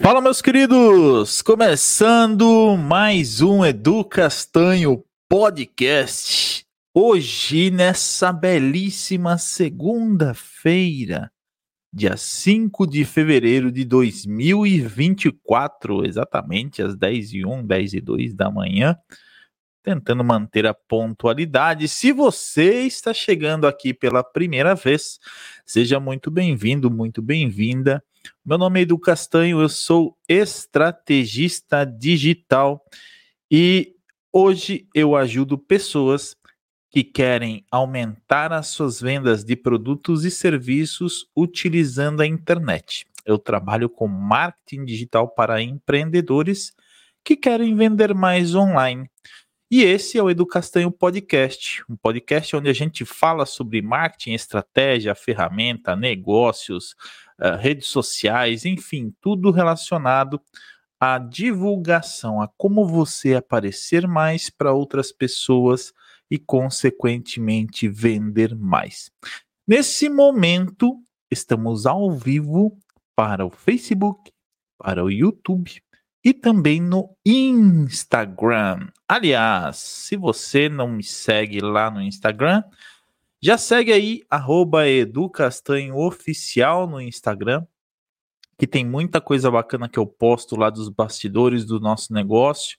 Fala, meus queridos! Começando mais um Edu Castanho Podcast. Hoje, nessa belíssima segunda-feira, dia 5 de fevereiro de 2024, exatamente às 10 e 1, 10 e 2 da manhã, tentando manter a pontualidade. Se você está chegando aqui pela primeira vez, seja muito bem-vindo, muito bem-vinda. Meu nome é Edu Castanho, eu sou estrategista digital e hoje eu ajudo pessoas que querem aumentar as suas vendas de produtos e serviços utilizando a internet. Eu trabalho com marketing digital para empreendedores que querem vender mais online. E esse é o Edu Castanho Podcast, um podcast onde a gente fala sobre marketing, estratégia, ferramenta, negócios, uh, redes sociais, enfim, tudo relacionado à divulgação, a como você aparecer mais para outras pessoas e, consequentemente, vender mais. Nesse momento, estamos ao vivo para o Facebook, para o YouTube, e também no Instagram. Aliás, se você não me segue lá no Instagram, já segue aí, educastanhooficial no Instagram, que tem muita coisa bacana que eu posto lá dos bastidores do nosso negócio.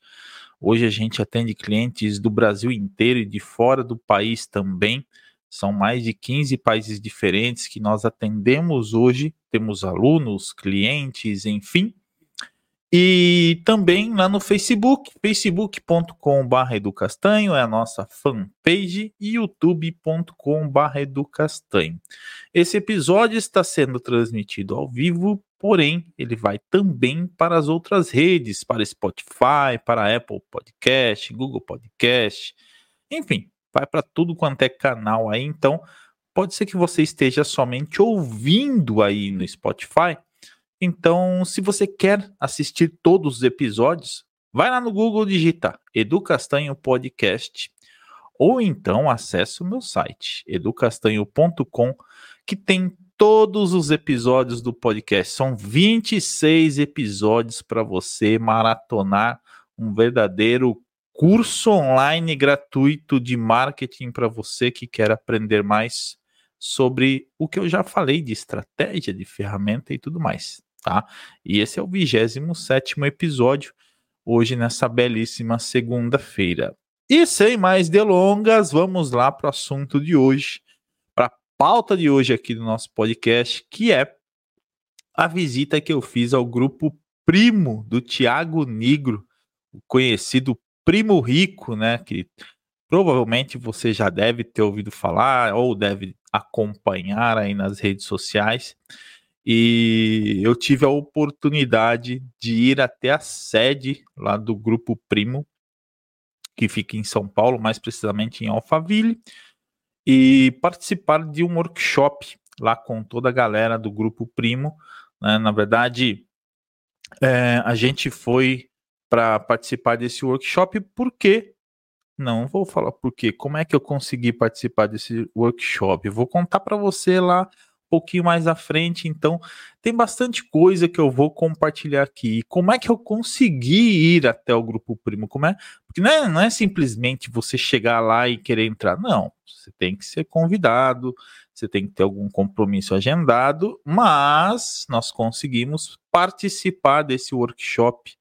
Hoje a gente atende clientes do Brasil inteiro e de fora do país também. São mais de 15 países diferentes que nós atendemos hoje. Temos alunos, clientes, enfim. E também lá no Facebook, facebook.com.br educastanho é a nossa fanpage e youtube.com.br educastanho. Esse episódio está sendo transmitido ao vivo, porém ele vai também para as outras redes, para Spotify, para Apple Podcast, Google Podcast, enfim, vai para tudo quanto é canal aí, então pode ser que você esteja somente ouvindo aí no Spotify, então, se você quer assistir todos os episódios, vai lá no Google digita Edu Castanho Podcast ou então acesse o meu site educastanho.com que tem todos os episódios do podcast. São 26 episódios para você maratonar um verdadeiro curso online gratuito de marketing para você que quer aprender mais sobre o que eu já falei de estratégia, de ferramenta e tudo mais tá? E esse é o 27 episódio, hoje nessa belíssima segunda-feira. E sem mais delongas, vamos lá para o assunto de hoje, para a pauta de hoje aqui do nosso podcast, que é a visita que eu fiz ao grupo Primo do Tiago Negro, o conhecido Primo Rico, né? Que provavelmente você já deve ter ouvido falar ou deve acompanhar aí nas redes sociais. E eu tive a oportunidade de ir até a sede lá do Grupo Primo, que fica em São Paulo, mais precisamente em Alphaville, e participar de um workshop lá com toda a galera do Grupo Primo. Né? Na verdade, é, a gente foi para participar desse workshop porque não vou falar por quê. Como é que eu consegui participar desse workshop? Eu vou contar para você lá pouquinho mais à frente, então tem bastante coisa que eu vou compartilhar aqui. Como é que eu consegui ir até o grupo primo? Como é? Porque não é, não é simplesmente você chegar lá e querer entrar, não. Você tem que ser convidado, você tem que ter algum compromisso agendado, mas nós conseguimos participar desse workshop,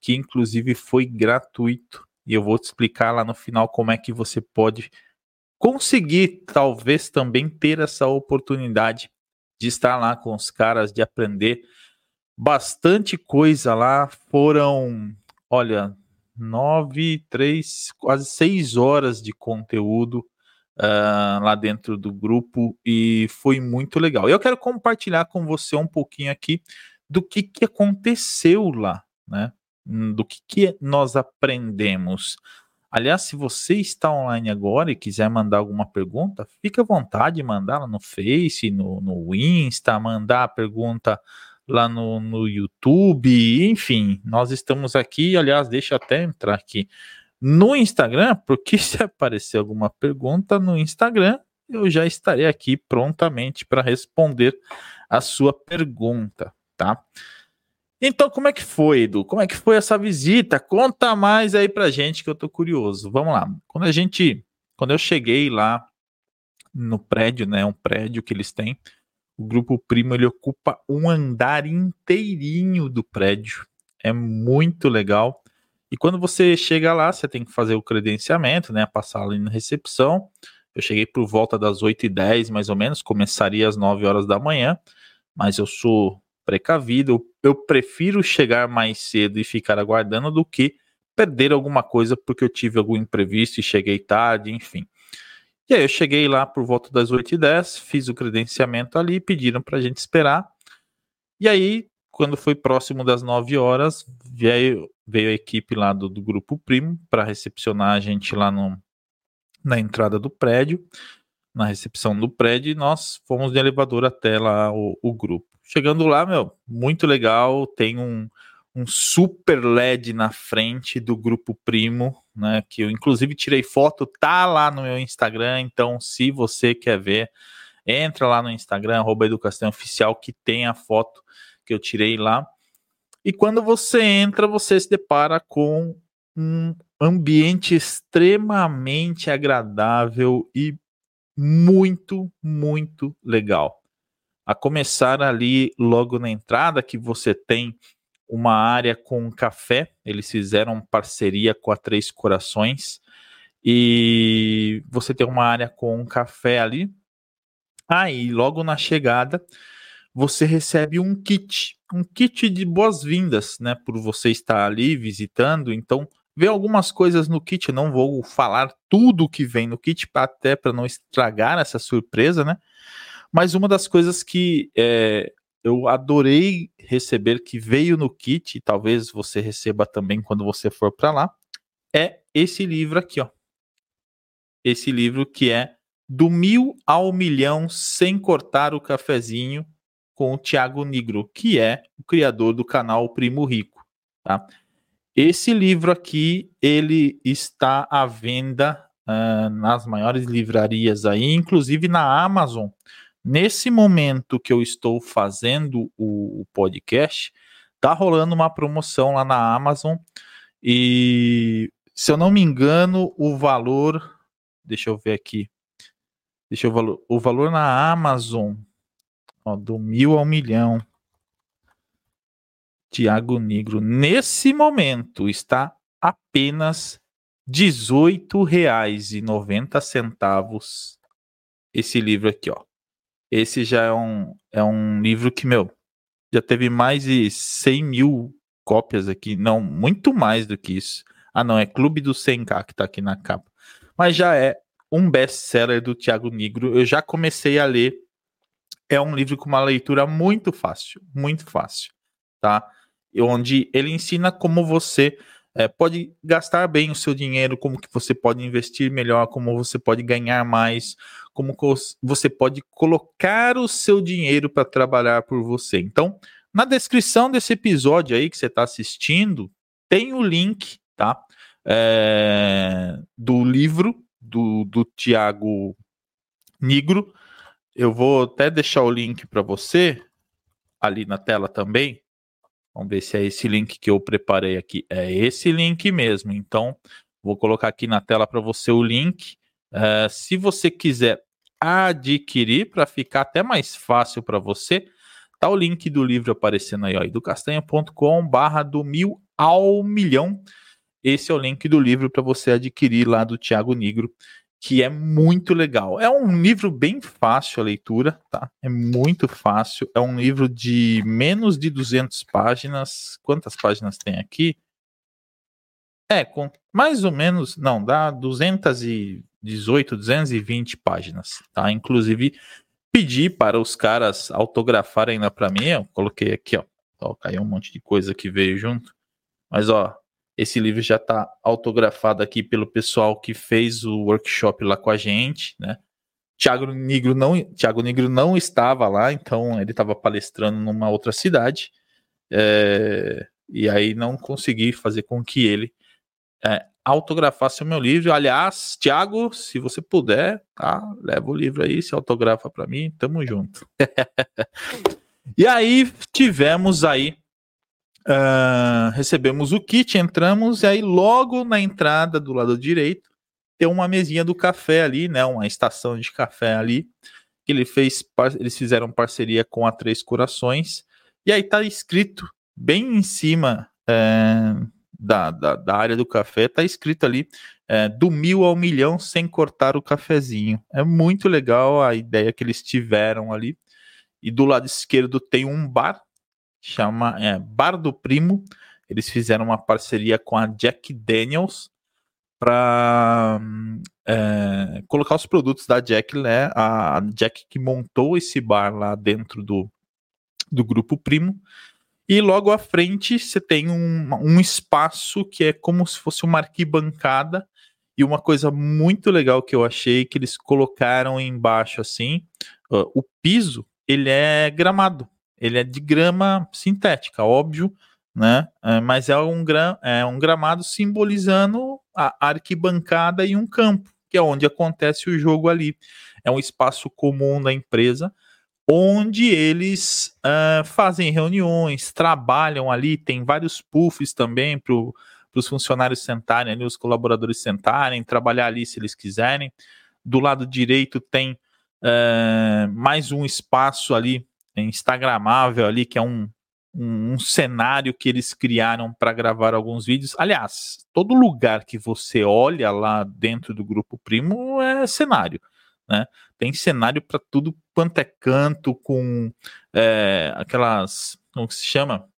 que inclusive foi gratuito. E eu vou te explicar lá no final como é que você pode conseguir talvez também ter essa oportunidade de estar lá com os caras, de aprender bastante coisa lá. Foram, olha, nove, três, quase seis horas de conteúdo uh, lá dentro do grupo e foi muito legal. Eu quero compartilhar com você um pouquinho aqui do que, que aconteceu lá, né? Do que, que nós aprendemos. Aliás, se você está online agora e quiser mandar alguma pergunta, fique à vontade de mandar lá no Face, no, no Insta, mandar a pergunta lá no, no YouTube, enfim, nós estamos aqui. Aliás, deixa eu até entrar aqui no Instagram, porque se aparecer alguma pergunta no Instagram, eu já estarei aqui prontamente para responder a sua pergunta, tá? Então, como é que foi, Edu? Como é que foi essa visita? Conta mais aí pra gente que eu tô curioso. Vamos lá. Quando a gente, quando eu cheguei lá no prédio, né, um prédio que eles têm, o grupo Primo ele ocupa um andar inteirinho do prédio. É muito legal. E quando você chega lá, você tem que fazer o credenciamento, né, passar ali na recepção. Eu cheguei por volta das 8h10, mais ou menos, começaria às 9 horas da manhã, mas eu sou precavido, eu prefiro chegar mais cedo e ficar aguardando do que perder alguma coisa porque eu tive algum imprevisto e cheguei tarde, enfim. E aí eu cheguei lá por volta das 8h10, fiz o credenciamento ali, pediram para a gente esperar. E aí, quando foi próximo das 9 horas, veio, veio a equipe lá do, do Grupo Primo para recepcionar a gente lá no, na entrada do prédio, na recepção do prédio, e nós fomos de elevador até lá o, o grupo. Chegando lá, meu, muito legal. Tem um, um super LED na frente do grupo Primo, né? Que eu inclusive tirei foto, tá lá no meu Instagram. Então, se você quer ver, entra lá no Instagram, arroba Educação Oficial, que tem a foto que eu tirei lá. E quando você entra, você se depara com um ambiente extremamente agradável e muito, muito legal a começar ali logo na entrada, que você tem uma área com café, eles fizeram parceria com a Três Corações, e você tem uma área com café ali. Aí, ah, logo na chegada, você recebe um kit, um kit de boas-vindas, né, por você estar ali visitando. Então, vê algumas coisas no kit, não vou falar tudo que vem no kit, até para não estragar essa surpresa, né? Mas uma das coisas que é, eu adorei receber, que veio no kit, e talvez você receba também quando você for para lá, é esse livro aqui, ó. Esse livro que é Do Mil ao Milhão Sem Cortar o Cafezinho, com o Tiago Nigro, que é o criador do canal Primo Rico, tá? Esse livro aqui, ele está à venda uh, nas maiores livrarias aí, inclusive na Amazon. Nesse momento que eu estou fazendo o, o podcast, tá rolando uma promoção lá na Amazon e se eu não me engano, o valor, deixa eu ver aqui, deixa eu ver, o valor na Amazon, ó, do mil ao milhão, Tiago Negro, nesse momento está apenas R$ 18,90 esse livro aqui, ó. Esse já é um, é um livro que, meu, já teve mais de 100 mil cópias aqui. Não, muito mais do que isso. Ah, não, é Clube do 100K que tá aqui na capa. Mas já é um best-seller do Tiago Negro. Eu já comecei a ler. É um livro com uma leitura muito fácil, muito fácil, tá? Onde ele ensina como você é, pode gastar bem o seu dinheiro, como que você pode investir melhor, como você pode ganhar mais, como você pode colocar o seu dinheiro para trabalhar por você. Então, na descrição desse episódio aí que você está assistindo, tem o link, tá? É, do livro do, do Tiago Nigro. Eu vou até deixar o link para você ali na tela também, Vamos ver se é esse link que eu preparei aqui. É esse link mesmo. Então, vou colocar aqui na tela para você o link. Uh, se você quiser adquirir para ficar até mais fácil para você, tá o link do livro aparecendo aí, ó, educastanha.com barra do mil ao milhão. Esse é o link do livro para você adquirir lá do Tiago Negro que é muito legal. É um livro bem fácil a leitura, tá? É muito fácil. É um livro de menos de 200 páginas. Quantas páginas tem aqui? É, com mais ou menos, não, dá 218, 220 páginas, tá? Inclusive, pedi para os caras autografarem lá para mim, eu coloquei aqui, ó. ó. Caiu um monte de coisa que veio junto. Mas, ó, esse livro já está autografado aqui pelo pessoal que fez o workshop lá com a gente, né? Tiago Negro não, Thiago Negro não estava lá, então ele estava palestrando numa outra cidade. É, e aí não consegui fazer com que ele é, autografasse o meu livro. Aliás, Tiago, se você puder, tá? Leva o livro aí, se autografa para mim, tamo junto. e aí tivemos aí Uh, recebemos o kit, entramos e aí logo na entrada do lado direito tem uma mesinha do café ali, né? Uma estação de café ali. Que ele fez, eles fizeram parceria com a Três Corações e aí tá escrito bem em cima é, da, da, da, área do café, tá escrito ali é, do mil ao milhão sem cortar o cafezinho. É muito legal a ideia que eles tiveram ali. E do lado esquerdo tem um bar chama é, Bar do Primo. Eles fizeram uma parceria com a Jack Daniels para é, colocar os produtos da Jack, né? A Jack que montou esse bar lá dentro do, do grupo Primo. E logo à frente você tem um, um espaço que é como se fosse uma arquibancada. E uma coisa muito legal que eu achei que eles colocaram embaixo assim, uh, o piso ele é gramado ele é de grama sintética, óbvio, né? É, mas é um, gra é um gramado simbolizando a arquibancada e um campo, que é onde acontece o jogo ali. É um espaço comum da empresa, onde eles uh, fazem reuniões, trabalham ali, tem vários puffs também para os funcionários sentarem ali, os colaboradores sentarem, trabalhar ali se eles quiserem. Do lado direito tem uh, mais um espaço ali instagramável ali, que é um, um, um cenário que eles criaram para gravar alguns vídeos. Aliás, todo lugar que você olha lá dentro do grupo Primo é cenário. Né? Tem cenário para tudo quanto é canto, com é, aquelas. Como se chama?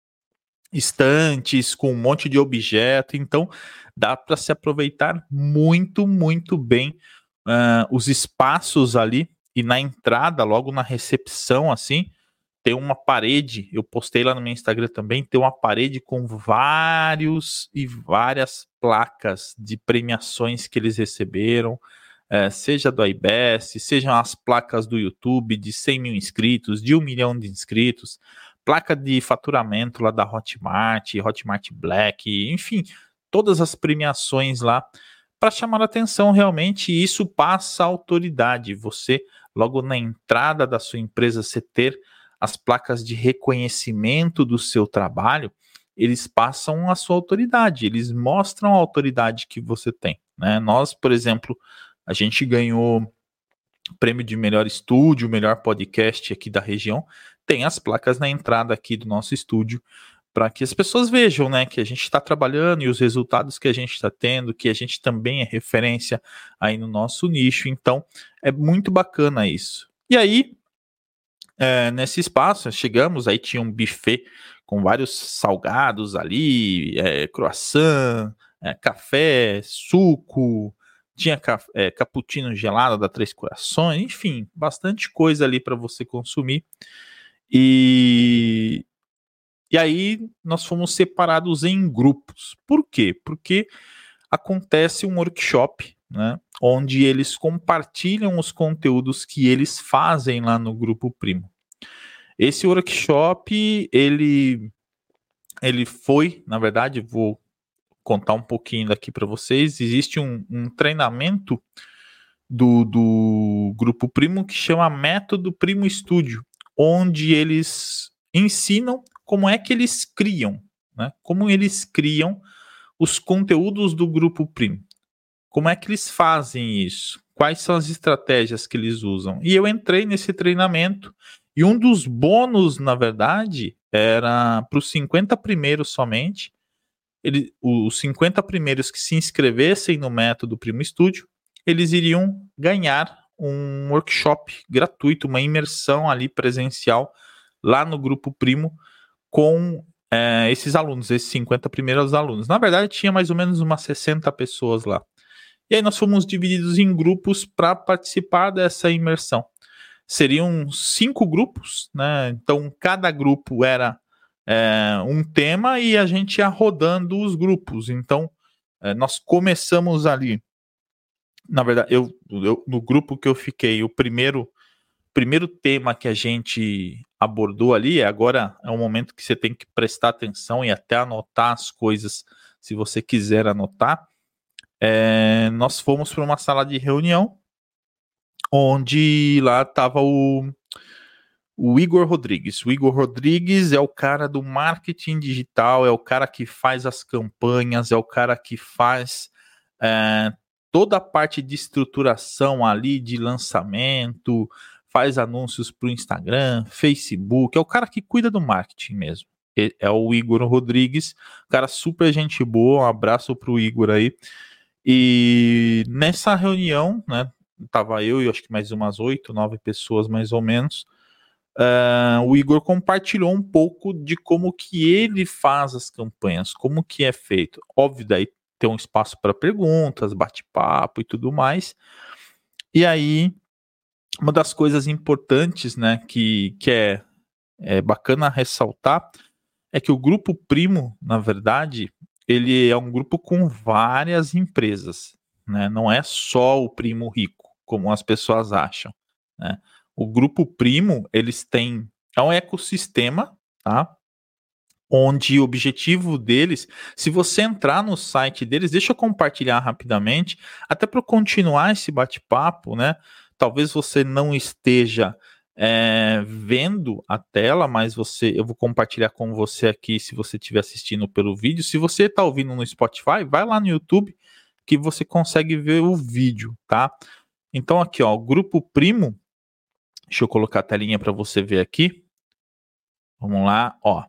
Estantes, com um monte de objeto. Então, dá para se aproveitar muito, muito bem uh, os espaços ali. E na entrada, logo na recepção, assim, tem uma parede, eu postei lá no meu Instagram também, tem uma parede com vários e várias placas de premiações que eles receberam, é, seja do IBS, sejam as placas do YouTube de 100 mil inscritos, de um milhão de inscritos, placa de faturamento lá da Hotmart, Hotmart Black, enfim, todas as premiações lá para chamar a atenção realmente, e isso passa autoridade. Você, logo na entrada da sua empresa, você ter as placas de reconhecimento do seu trabalho, eles passam a sua autoridade, eles mostram a autoridade que você tem. Né? Nós, por exemplo, a gente ganhou prêmio de melhor estúdio, melhor podcast aqui da região, tem as placas na entrada aqui do nosso estúdio para que as pessoas vejam, né, que a gente está trabalhando e os resultados que a gente está tendo, que a gente também é referência aí no nosso nicho. Então, é muito bacana isso. E aí, é, nesse espaço, chegamos, aí tinha um buffet com vários salgados ali, é, croissant, é, café, suco, tinha é, cappuccino gelado da Três Corações, enfim, bastante coisa ali para você consumir. E, e aí nós fomos separados em grupos. Por quê? Porque acontece um workshop né, onde eles compartilham os conteúdos que eles fazem lá no grupo Primo. Esse workshop, ele, ele foi, na verdade, vou contar um pouquinho daqui para vocês. Existe um, um treinamento do, do grupo Primo que chama Método Primo Studio, onde eles ensinam como é que eles criam, né? Como eles criam os conteúdos do grupo Primo. Como é que eles fazem isso? Quais são as estratégias que eles usam? E eu entrei nesse treinamento e um dos bônus, na verdade, era para os 50 primeiros somente. Ele, os 50 primeiros que se inscrevessem no método Primo Estúdio, eles iriam ganhar um workshop gratuito, uma imersão ali presencial lá no grupo Primo com é, esses alunos, esses 50 primeiros alunos. Na verdade, tinha mais ou menos umas 60 pessoas lá. E aí nós fomos divididos em grupos para participar dessa imersão. Seriam cinco grupos, né? Então cada grupo era é, um tema e a gente ia rodando os grupos. Então é, nós começamos ali. Na verdade, eu, eu, no grupo que eu fiquei, o primeiro primeiro tema que a gente abordou ali, agora é um momento que você tem que prestar atenção e até anotar as coisas, se você quiser anotar é, nós fomos para uma sala de reunião onde lá estava o, o Igor Rodrigues. O Igor Rodrigues é o cara do marketing digital, é o cara que faz as campanhas, é o cara que faz é, toda a parte de estruturação ali de lançamento, faz anúncios para o Instagram, Facebook, é o cara que cuida do marketing mesmo. É o Igor Rodrigues, cara super gente boa, um abraço para o Igor aí. E nessa reunião, né, tava eu e acho que mais umas oito, nove pessoas mais ou menos, Uh, o Igor compartilhou um pouco de como que ele faz as campanhas, como que é feito. Óbvio, daí tem um espaço para perguntas, bate-papo e tudo mais. E aí, uma das coisas importantes, né, que, que é, é bacana ressaltar, é que o grupo Primo, na verdade, ele é um grupo com várias empresas, né? Não é só o primo rico, como as pessoas acham, né? O grupo Primo, eles têm é um ecossistema, tá? Onde o objetivo deles, se você entrar no site deles, deixa eu compartilhar rapidamente, até para continuar esse bate-papo, né? Talvez você não esteja é, vendo a tela, mas você, eu vou compartilhar com você aqui se você estiver assistindo pelo vídeo. Se você está ouvindo no Spotify, vai lá no YouTube que você consegue ver o vídeo, tá? Então aqui, ó, o grupo Primo Deixa eu colocar a telinha para você ver aqui. Vamos lá, ó.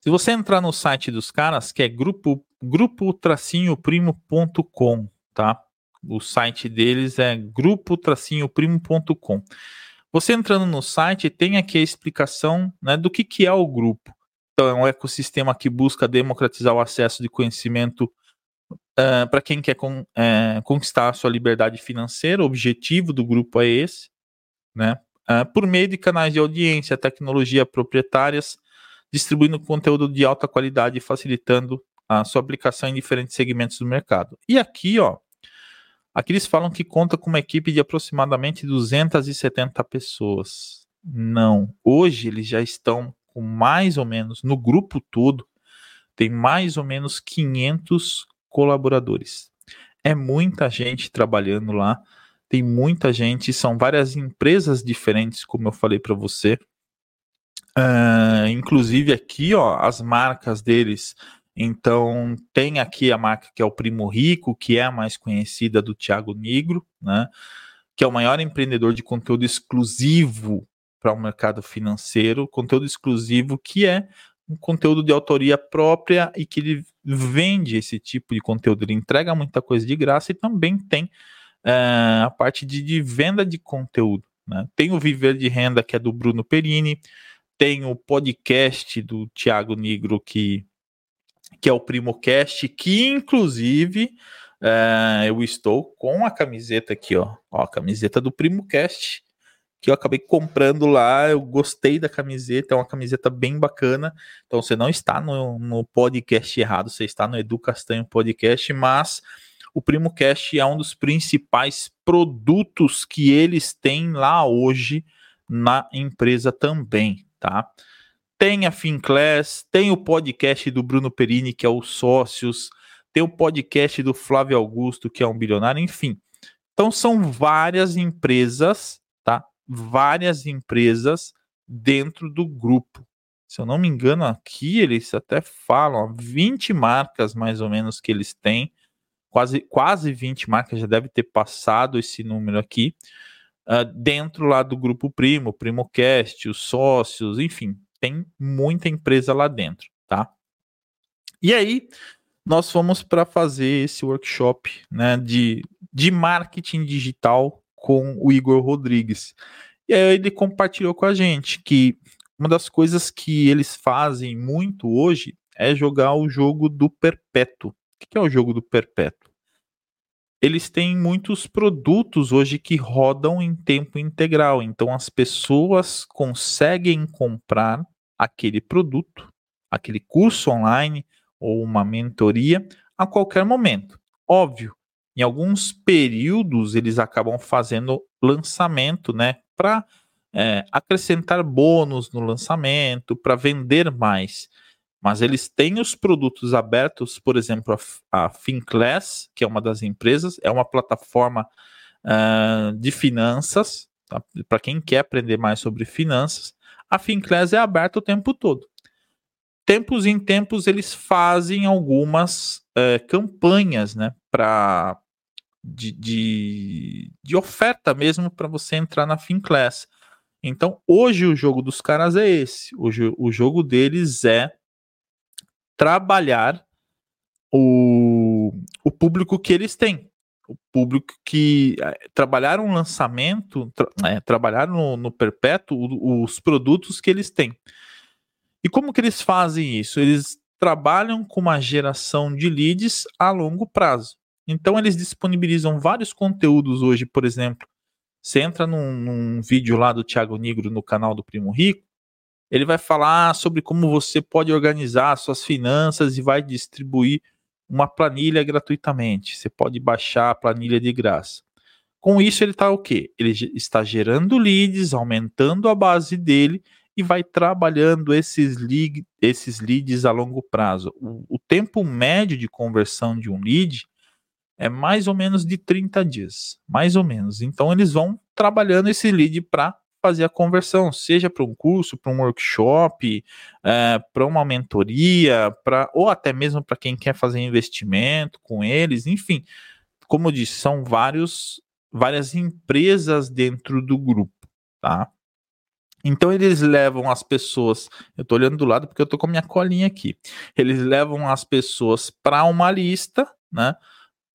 Se você entrar no site dos caras, que é grupo grupo-primo.com, tá? O site deles é grupo-primo.com. Você entrando no site, tem aqui a explicação né, do que, que é o grupo. Então, é um ecossistema que busca democratizar o acesso de conhecimento uh, eh, para quem quer con, uh, conquistar a sua liberdade financeira. O objetivo do grupo é esse, né? Uh, por meio de canais de audiência, tecnologia proprietárias, distribuindo conteúdo de alta qualidade e facilitando a sua aplicação em diferentes segmentos do mercado. E aqui, ó, aqui eles falam que conta com uma equipe de aproximadamente 270 pessoas. Não, hoje eles já estão com mais ou menos, no grupo todo, tem mais ou menos 500 colaboradores. É muita gente trabalhando lá tem muita gente, são várias empresas diferentes, como eu falei para você. Uh, inclusive aqui, ó, as marcas deles. Então, tem aqui a marca que é o Primo Rico, que é a mais conhecida do Thiago Negro, né? Que é o maior empreendedor de conteúdo exclusivo para o mercado financeiro, conteúdo exclusivo que é um conteúdo de autoria própria e que ele vende esse tipo de conteúdo, ele entrega muita coisa de graça e também tem é, a parte de, de, venda de conteúdo. Né? Tem o Viver de Renda, que é do Bruno Perini, tem o podcast do Tiago Negro, que, que é o PrimoCast, que inclusive é, eu estou com a camiseta aqui, ó, ó, a camiseta do PrimoCast, que eu acabei comprando lá, eu gostei da camiseta, é uma camiseta bem bacana. Então você não está no, no podcast errado, você está no Edu Castanho Podcast, mas o Primo Cash é um dos principais produtos que eles têm lá hoje na empresa também, tá? Tem a Finclass, tem o podcast do Bruno Perini, que é o Sócios, tem o podcast do Flávio Augusto, que é um bilionário, enfim. Então são várias empresas, tá? Várias empresas dentro do grupo. Se eu não me engano, aqui eles até falam, ó, 20 marcas mais ou menos que eles têm quase, quase 20 marcas, já deve ter passado esse número aqui, uh, dentro lá do grupo Primo, PrimoCast, os sócios, enfim, tem muita empresa lá dentro, tá? E aí, nós fomos para fazer esse workshop né, de, de marketing digital com o Igor Rodrigues. E aí ele compartilhou com a gente que uma das coisas que eles fazem muito hoje é jogar o jogo do perpétuo. Que é o jogo do perpétuo? Eles têm muitos produtos hoje que rodam em tempo integral, então as pessoas conseguem comprar aquele produto, aquele curso online ou uma mentoria a qualquer momento. Óbvio, em alguns períodos eles acabam fazendo lançamento, né, para é, acrescentar bônus no lançamento, para vender mais mas eles têm os produtos abertos, por exemplo, a, a Finclass, que é uma das empresas, é uma plataforma uh, de finanças, tá? para quem quer aprender mais sobre finanças. a Finclass é aberta o tempo todo. Tempos em tempos eles fazem algumas é, campanhas, né, para de, de, de, oferta mesmo para você entrar na Finclass. Então, hoje o jogo dos caras é esse. Hoje o jogo deles é trabalhar o, o público que eles têm. O público que é, trabalharam um lançamento, tra, é, trabalharam no, no perpétuo os produtos que eles têm. E como que eles fazem isso? Eles trabalham com uma geração de leads a longo prazo. Então eles disponibilizam vários conteúdos hoje, por exemplo, você entra num, num vídeo lá do Thiago Negro no canal do Primo Rico, ele vai falar sobre como você pode organizar suas finanças e vai distribuir uma planilha gratuitamente. Você pode baixar a planilha de graça. Com isso, ele está o quê? Ele está gerando leads, aumentando a base dele e vai trabalhando esses, lead, esses leads a longo prazo. O, o tempo médio de conversão de um lead é mais ou menos de 30 dias, mais ou menos. Então eles vão trabalhando esse lead para fazer a conversão, seja para um curso, para um workshop, é, para uma mentoria, para ou até mesmo para quem quer fazer investimento com eles, enfim. Como eu disse, são vários, várias empresas dentro do grupo, tá? Então eles levam as pessoas, eu estou olhando do lado porque eu estou com a minha colinha aqui. Eles levam as pessoas para uma lista, né?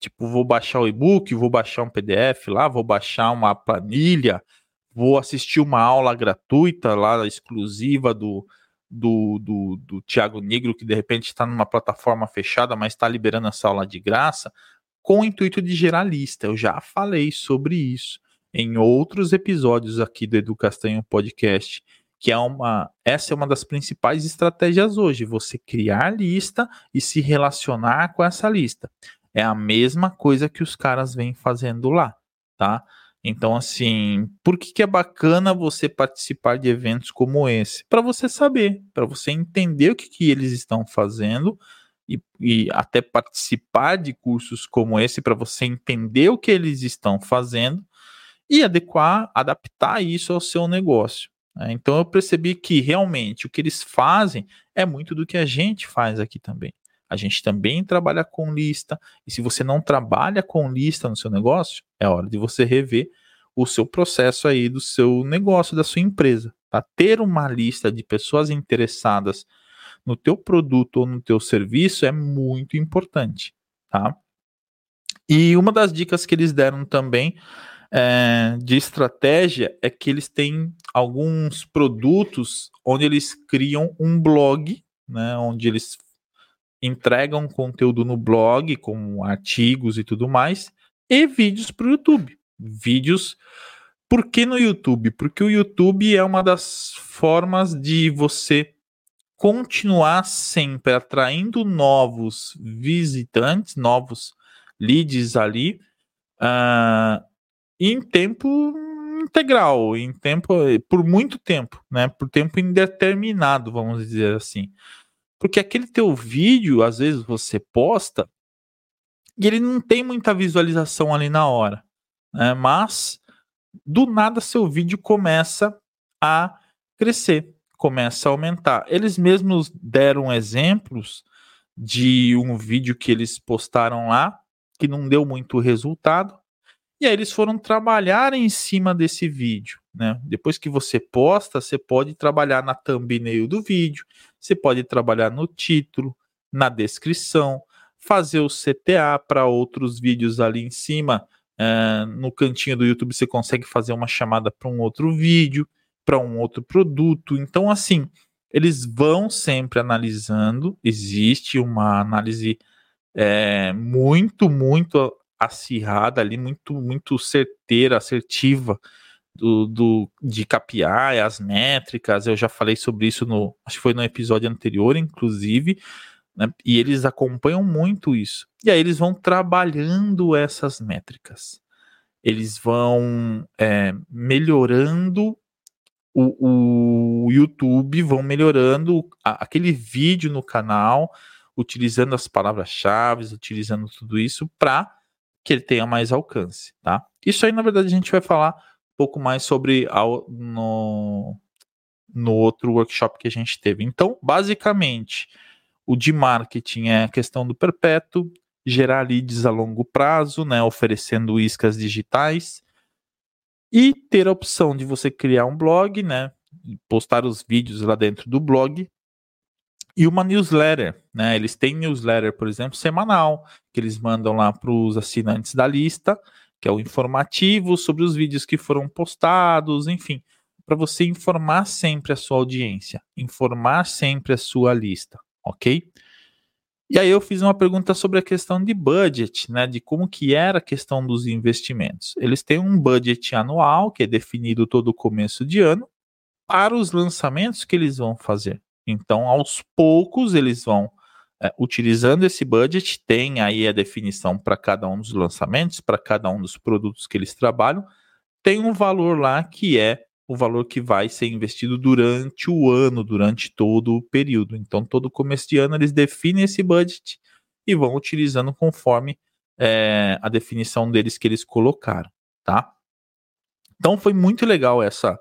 Tipo, vou baixar o e-book, vou baixar um PDF lá, vou baixar uma planilha, vou assistir uma aula gratuita lá, exclusiva do, do, do, do Tiago Negro, que de repente está numa plataforma fechada, mas está liberando essa aula de graça, com o intuito de gerar lista. Eu já falei sobre isso em outros episódios aqui do Educastanho Podcast, que é uma, essa é uma das principais estratégias hoje, você criar lista e se relacionar com essa lista. É a mesma coisa que os caras vêm fazendo lá, tá? Então, assim, por que, que é bacana você participar de eventos como esse? Para você saber, para você entender o que, que eles estão fazendo e, e até participar de cursos como esse para você entender o que eles estão fazendo e adequar, adaptar isso ao seu negócio. Né? Então, eu percebi que realmente o que eles fazem é muito do que a gente faz aqui também. A gente também trabalha com lista. E se você não trabalha com lista no seu negócio, é hora de você rever o seu processo aí do seu negócio, da sua empresa. Tá? Ter uma lista de pessoas interessadas no teu produto ou no teu serviço é muito importante, tá? E uma das dicas que eles deram também é, de estratégia é que eles têm alguns produtos onde eles criam um blog, né, onde eles entregam conteúdo no blog, com artigos e tudo mais, e vídeos para o YouTube. Vídeos. Por que no YouTube? Porque o YouTube é uma das formas de você continuar sempre atraindo novos visitantes, novos leads ali, uh, em tempo integral, em tempo por muito tempo, né? Por tempo indeterminado, vamos dizer assim. Porque aquele teu vídeo, às vezes você posta e ele não tem muita visualização ali na hora, né? Mas do nada seu vídeo começa a crescer, começa a aumentar. Eles mesmos deram exemplos de um vídeo que eles postaram lá que não deu muito resultado. E aí eles foram trabalhar em cima desse vídeo. Né? Depois que você posta, você pode trabalhar na thumbnail do vídeo, você pode trabalhar no título, na descrição, fazer o CTA para outros vídeos ali em cima. É, no cantinho do YouTube você consegue fazer uma chamada para um outro vídeo, para um outro produto. Então, assim, eles vão sempre analisando. Existe uma análise é, muito, muito acirrada ali, muito, muito certeira, assertiva do, do, de KPI, as métricas, eu já falei sobre isso no, acho que foi no episódio anterior, inclusive, né, e eles acompanham muito isso. E aí eles vão trabalhando essas métricas. Eles vão é, melhorando o, o, YouTube, vão melhorando a, aquele vídeo no canal, utilizando as palavras-chave, utilizando tudo isso para que ele tenha mais alcance, tá? Isso aí, na verdade, a gente vai falar pouco mais sobre ao, no, no outro workshop que a gente teve. Então, basicamente, o de marketing é a questão do perpétuo, gerar leads a longo prazo, né, oferecendo iscas digitais e ter a opção de você criar um blog, né, postar os vídeos lá dentro do blog e uma newsletter, né? Eles têm newsletter, por exemplo, semanal, que eles mandam lá para os assinantes da lista, que é o informativo sobre os vídeos que foram postados, enfim, para você informar sempre a sua audiência, informar sempre a sua lista, ok? E aí eu fiz uma pergunta sobre a questão de budget, né, de como que era a questão dos investimentos. Eles têm um budget anual que é definido todo começo de ano para os lançamentos que eles vão fazer. Então, aos poucos eles vão é, utilizando esse budget, tem aí a definição para cada um dos lançamentos, para cada um dos produtos que eles trabalham, tem um valor lá que é o valor que vai ser investido durante o ano, durante todo o período. Então, todo começo de ano eles definem esse budget e vão utilizando conforme é, a definição deles que eles colocaram, tá? Então, foi muito legal essa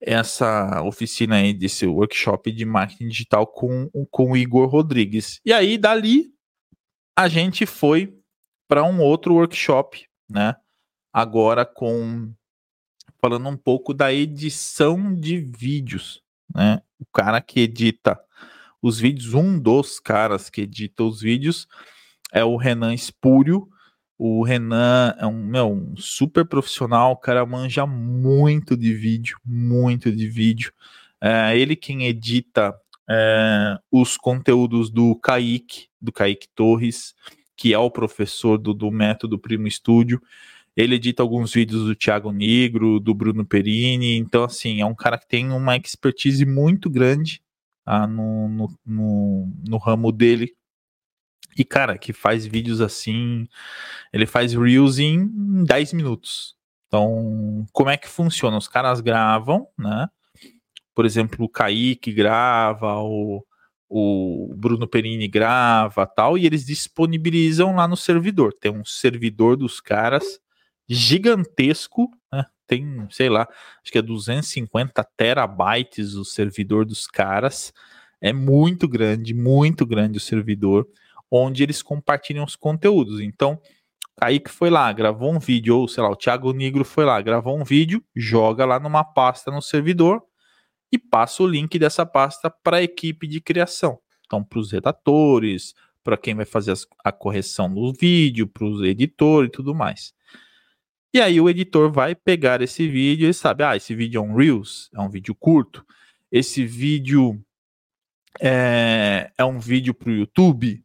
essa oficina aí desse workshop de marketing digital com, com o Igor Rodrigues. E aí, dali, a gente foi para um outro workshop, né? Agora com falando um pouco da edição de vídeos, né? O cara que edita os vídeos, um dos caras que edita os vídeos é o Renan Espúrio. O Renan é um, meu, um super profissional, o cara manja muito de vídeo, muito de vídeo. É ele quem edita é, os conteúdos do Kaique, do Kaique Torres, que é o professor do, do Método Primo Estúdio. Ele edita alguns vídeos do Thiago Negro, do Bruno Perini. Então, assim, é um cara que tem uma expertise muito grande ah, no, no, no, no ramo dele. E, cara, que faz vídeos assim. Ele faz Reels em 10 minutos. Então, como é que funciona? Os caras gravam, né? Por exemplo, o Kaique grava, o, o Bruno Perini grava tal, e eles disponibilizam lá no servidor. Tem um servidor dos caras gigantesco, né? tem, sei lá, acho que é 250 terabytes o servidor dos caras. É muito grande, muito grande o servidor, onde eles compartilham os conteúdos. Então, Kaique foi lá, gravou um vídeo, ou sei lá, o Thiago Negro foi lá, gravou um vídeo, joga lá numa pasta no servidor e passa o link dessa pasta para a equipe de criação. Então, para os redatores, para quem vai fazer a correção do vídeo, para os editores e tudo mais. E aí o editor vai pegar esse vídeo e sabe, ah, esse vídeo é um Reels, é um vídeo curto, esse vídeo é, é um vídeo para o YouTube,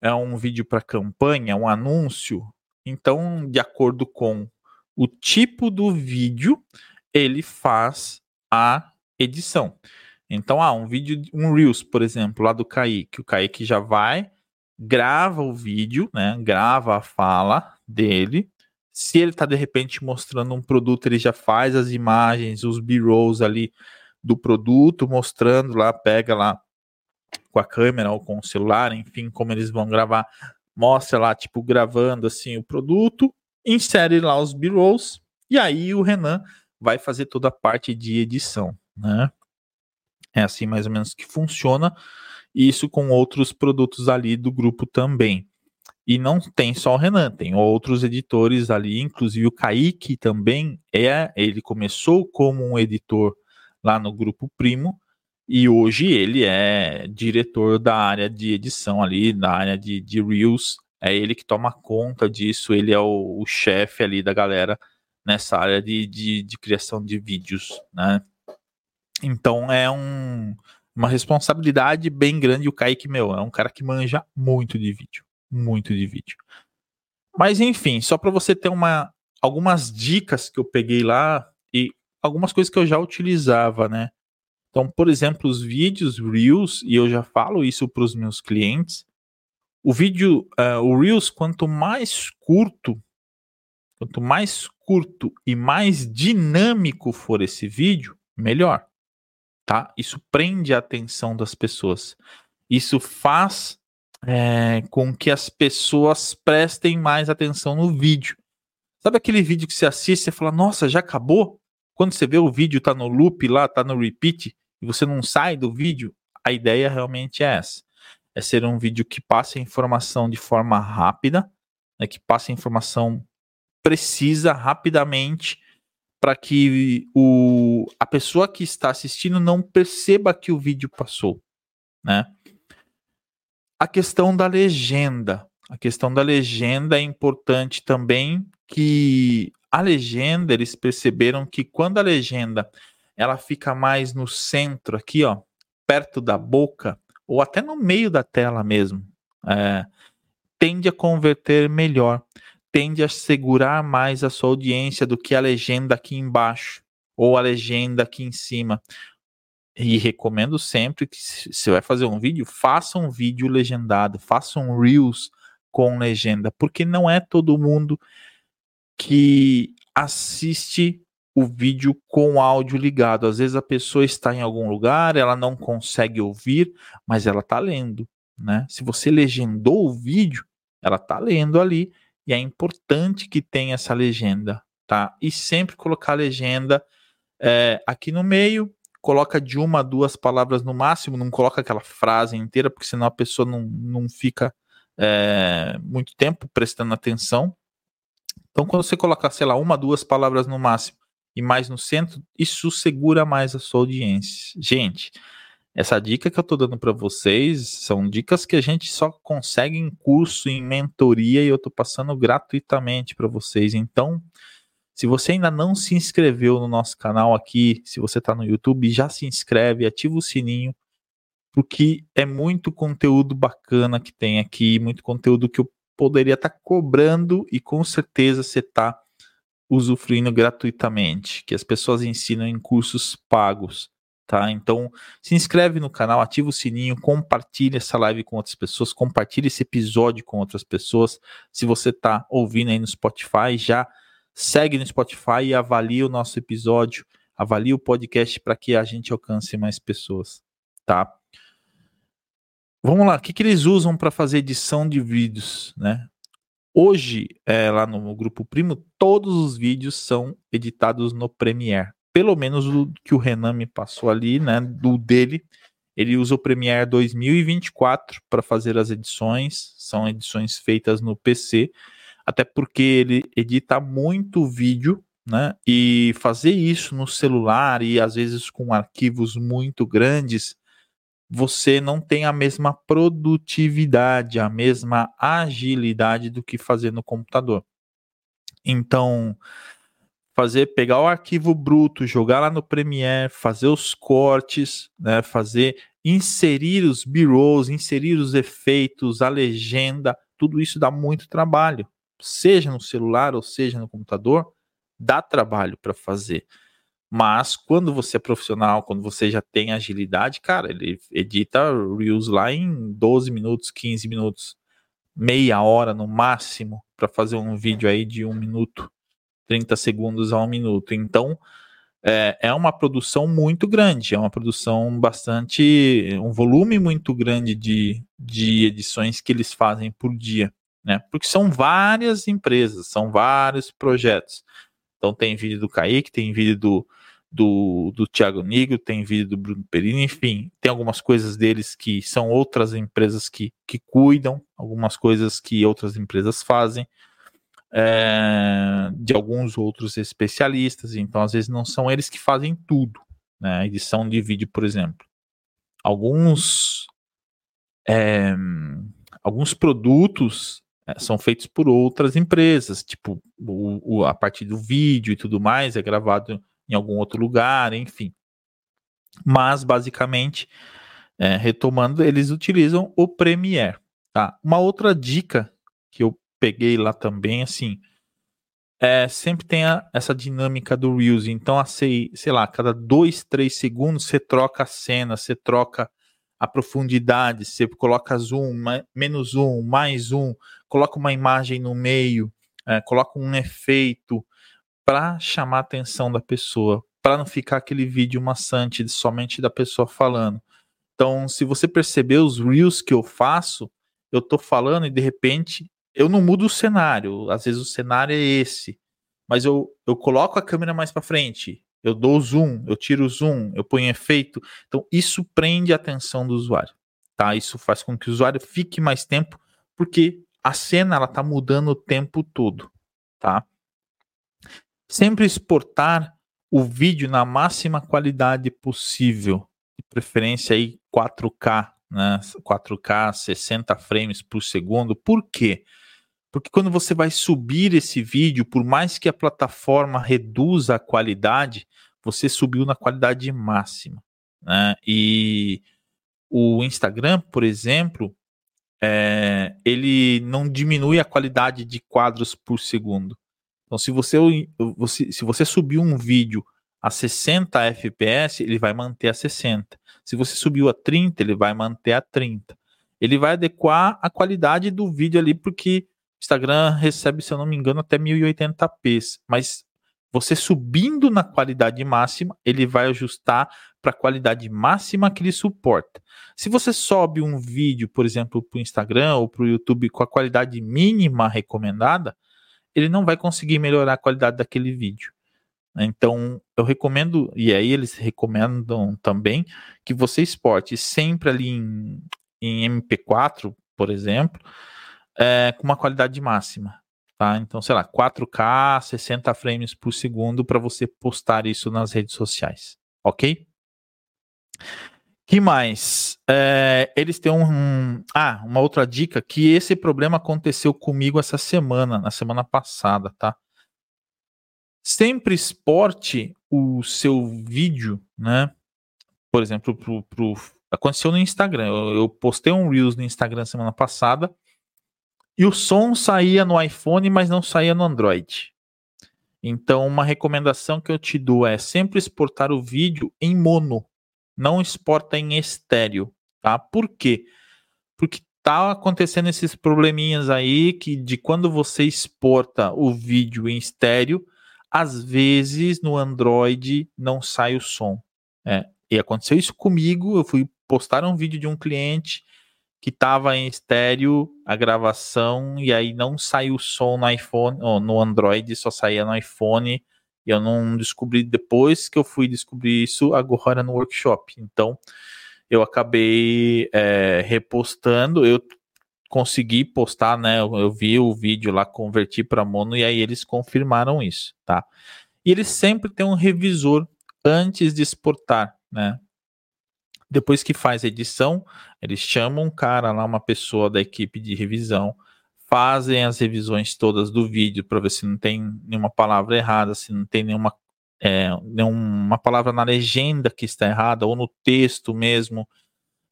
é um vídeo para campanha, um anúncio. Então, de acordo com o tipo do vídeo, ele faz a edição. Então, ah, um vídeo, um Reels, por exemplo, lá do Kaique, o Kaique já vai, grava o vídeo, né? Grava a fala dele, se ele está de repente mostrando um produto, ele já faz as imagens, os B-rolls ali do produto, mostrando lá, pega lá com a câmera ou com o celular, enfim, como eles vão gravar, mostra lá, tipo, gravando assim o produto, insere lá os B-rolls, e aí o Renan vai fazer toda a parte de edição, né? É assim mais ou menos que funciona, isso com outros produtos ali do grupo também. E não tem só o Renan, tem outros editores ali, inclusive o Kaique também é, ele começou como um editor lá no grupo Primo e hoje ele é diretor da área de edição ali, da área de, de Reels, é ele que toma conta disso, ele é o, o chefe ali da galera nessa área de, de, de criação de vídeos, né? Então é um, uma responsabilidade bem grande. O Kaique, meu, é um cara que manja muito de vídeo muito de vídeo. Mas enfim, só para você ter uma algumas dicas que eu peguei lá e algumas coisas que eu já utilizava, né? Então, por exemplo, os vídeos Reels, e eu já falo isso para os meus clientes, o vídeo, uh, o Reels, quanto mais curto, quanto mais curto e mais dinâmico for esse vídeo, melhor, tá? Isso prende a atenção das pessoas. Isso faz é, com que as pessoas prestem mais atenção no vídeo. Sabe aquele vídeo que você assiste e fala, nossa, já acabou? Quando você vê o vídeo, tá no loop lá, tá no repeat, você não sai do vídeo, a ideia realmente é essa. É ser um vídeo que passe a informação de forma rápida, né, que passe a informação precisa rapidamente para que o, a pessoa que está assistindo não perceba que o vídeo passou, né? A questão da legenda. A questão da legenda é importante também que a legenda, eles perceberam que quando a legenda ela fica mais no centro aqui, ó, perto da boca, ou até no meio da tela mesmo, é, tende a converter melhor, tende a segurar mais a sua audiência do que a legenda aqui embaixo ou a legenda aqui em cima. E recomendo sempre que se vai fazer um vídeo, faça um vídeo legendado, faça um Reels com legenda, porque não é todo mundo que assiste o vídeo com áudio ligado. Às vezes a pessoa está em algum lugar, ela não consegue ouvir, mas ela está lendo, né? Se você legendou o vídeo, ela está lendo ali e é importante que tenha essa legenda, tá? E sempre colocar a legenda é, aqui no meio coloca de uma a duas palavras no máximo, não coloca aquela frase inteira, porque senão a pessoa não, não fica é, muito tempo prestando atenção. Então, quando você colocar, sei lá, uma, duas palavras no máximo e mais no centro, isso segura mais a sua audiência. Gente, essa dica que eu estou dando para vocês são dicas que a gente só consegue em curso, em mentoria, e eu estou passando gratuitamente para vocês. Então, se você ainda não se inscreveu no nosso canal aqui, se você está no YouTube, já se inscreve, ativa o sininho, porque é muito conteúdo bacana que tem aqui, muito conteúdo que eu poderia estar tá cobrando e com certeza você está usufruindo gratuitamente, que as pessoas ensinam em cursos pagos, tá? Então, se inscreve no canal, ativa o sininho, compartilha essa live com outras pessoas, compartilha esse episódio com outras pessoas. Se você está ouvindo aí no Spotify, já segue no Spotify e avalie o nosso episódio, avalie o podcast para que a gente alcance mais pessoas, tá? Vamos lá, o que, que eles usam para fazer edição de vídeos, né? Hoje, é, lá no Grupo Primo, todos os vídeos são editados no Premiere. Pelo menos o que o Renan me passou ali, né? Do dele, ele usa o Premiere 2024 para fazer as edições. São edições feitas no PC até porque ele edita muito vídeo, né? E fazer isso no celular e às vezes com arquivos muito grandes, você não tem a mesma produtividade, a mesma agilidade do que fazer no computador. Então, fazer pegar o arquivo bruto, jogar lá no Premiere, fazer os cortes, né, fazer inserir os b-rolls, inserir os efeitos, a legenda, tudo isso dá muito trabalho seja no celular ou seja no computador, dá trabalho para fazer. Mas quando você é profissional, quando você já tem agilidade, cara, ele edita Reels lá em 12 minutos, 15 minutos, meia hora no máximo, para fazer um vídeo aí de um minuto, 30 segundos a um minuto. Então, é, é uma produção muito grande, é uma produção bastante, um volume muito grande de, de edições que eles fazem por dia né? Porque são várias empresas, são vários projetos. Então tem vídeo do Kaique, tem vídeo do, do, do Thiago Nigro, tem vídeo do Bruno Perini, enfim, tem algumas coisas deles que são outras empresas que, que cuidam, algumas coisas que outras empresas fazem, é, de alguns outros especialistas, então às vezes não são eles que fazem tudo, né? Edição de vídeo, por exemplo. Alguns é, alguns produtos é, são feitos por outras empresas, tipo o, o, a parte do vídeo e tudo mais é gravado em algum outro lugar, enfim. Mas basicamente, é, retomando, eles utilizam o Premiere. Tá? Uma outra dica que eu peguei lá também, assim, é, sempre tem a, essa dinâmica do Reels. Então, sei, sei lá, cada dois, três segundos você troca a cena, você troca a profundidade, você coloca zoom, menos um, mais um, coloca uma imagem no meio, é, um efeito para chamar a atenção da pessoa, para não ficar aquele vídeo maçante somente da pessoa falando. Então, se você perceber os reels que eu faço, eu tô falando e de repente eu não mudo o cenário. Às vezes o cenário é esse, mas eu, eu coloco a câmera mais para frente, eu dou zoom, eu tiro zoom, eu ponho efeito. Então, isso prende a atenção do usuário, tá? Isso faz com que o usuário fique mais tempo, porque a cena ela tá mudando o tempo todo, tá? Sempre exportar o vídeo na máxima qualidade possível, de preferência aí 4K, né? 4K 60 frames por segundo. Por quê? Porque quando você vai subir esse vídeo, por mais que a plataforma reduza a qualidade, você subiu na qualidade máxima. Né? E o Instagram, por exemplo, é, ele não diminui a qualidade de quadros por segundo. Então, se você, se você subir um vídeo a 60 FPS, ele vai manter a 60. Se você subiu a 30, ele vai manter a 30. Ele vai adequar a qualidade do vídeo ali, porque Instagram recebe, se eu não me engano, até 1080p, mas você subindo na qualidade máxima, ele vai ajustar para a qualidade máxima que ele suporta. Se você sobe um vídeo, por exemplo, para o Instagram ou para o YouTube com a qualidade mínima recomendada, ele não vai conseguir melhorar a qualidade daquele vídeo. Então, eu recomendo, e aí eles recomendam também, que você exporte sempre ali em, em MP4, por exemplo, é, com uma qualidade máxima. Tá? Então, sei lá, 4K, 60 frames por segundo para você postar isso nas redes sociais. Ok? que mais? É, eles têm um, um, Ah, uma outra dica: que esse problema aconteceu comigo essa semana, na semana passada, tá? Sempre exporte o seu vídeo, né? Por exemplo, pro, pro, aconteceu no Instagram. Eu, eu postei um Reels no Instagram semana passada e o som saía no iPhone, mas não saía no Android. Então, uma recomendação que eu te dou é sempre exportar o vídeo em mono, não exporta em estéreo, tá? Por quê? Porque tá acontecendo esses probleminhas aí que de quando você exporta o vídeo em estéreo, às vezes no Android não sai o som. É, e aconteceu isso comigo, eu fui postar um vídeo de um cliente que estava em estéreo a gravação e aí não saiu o som no iPhone, ou no Android, só saía no iPhone. E eu não descobri depois que eu fui descobrir isso agora no workshop. Então eu acabei é, repostando, eu consegui postar, né? Eu, eu vi o vídeo lá, converti para mono e aí eles confirmaram isso, tá? E eles sempre têm um revisor antes de exportar, né? Depois que faz a edição, eles chamam um cara lá, uma pessoa da equipe de revisão, fazem as revisões todas do vídeo para ver se não tem nenhuma palavra errada, se não tem nenhuma, é, nenhuma palavra na legenda que está errada ou no texto mesmo.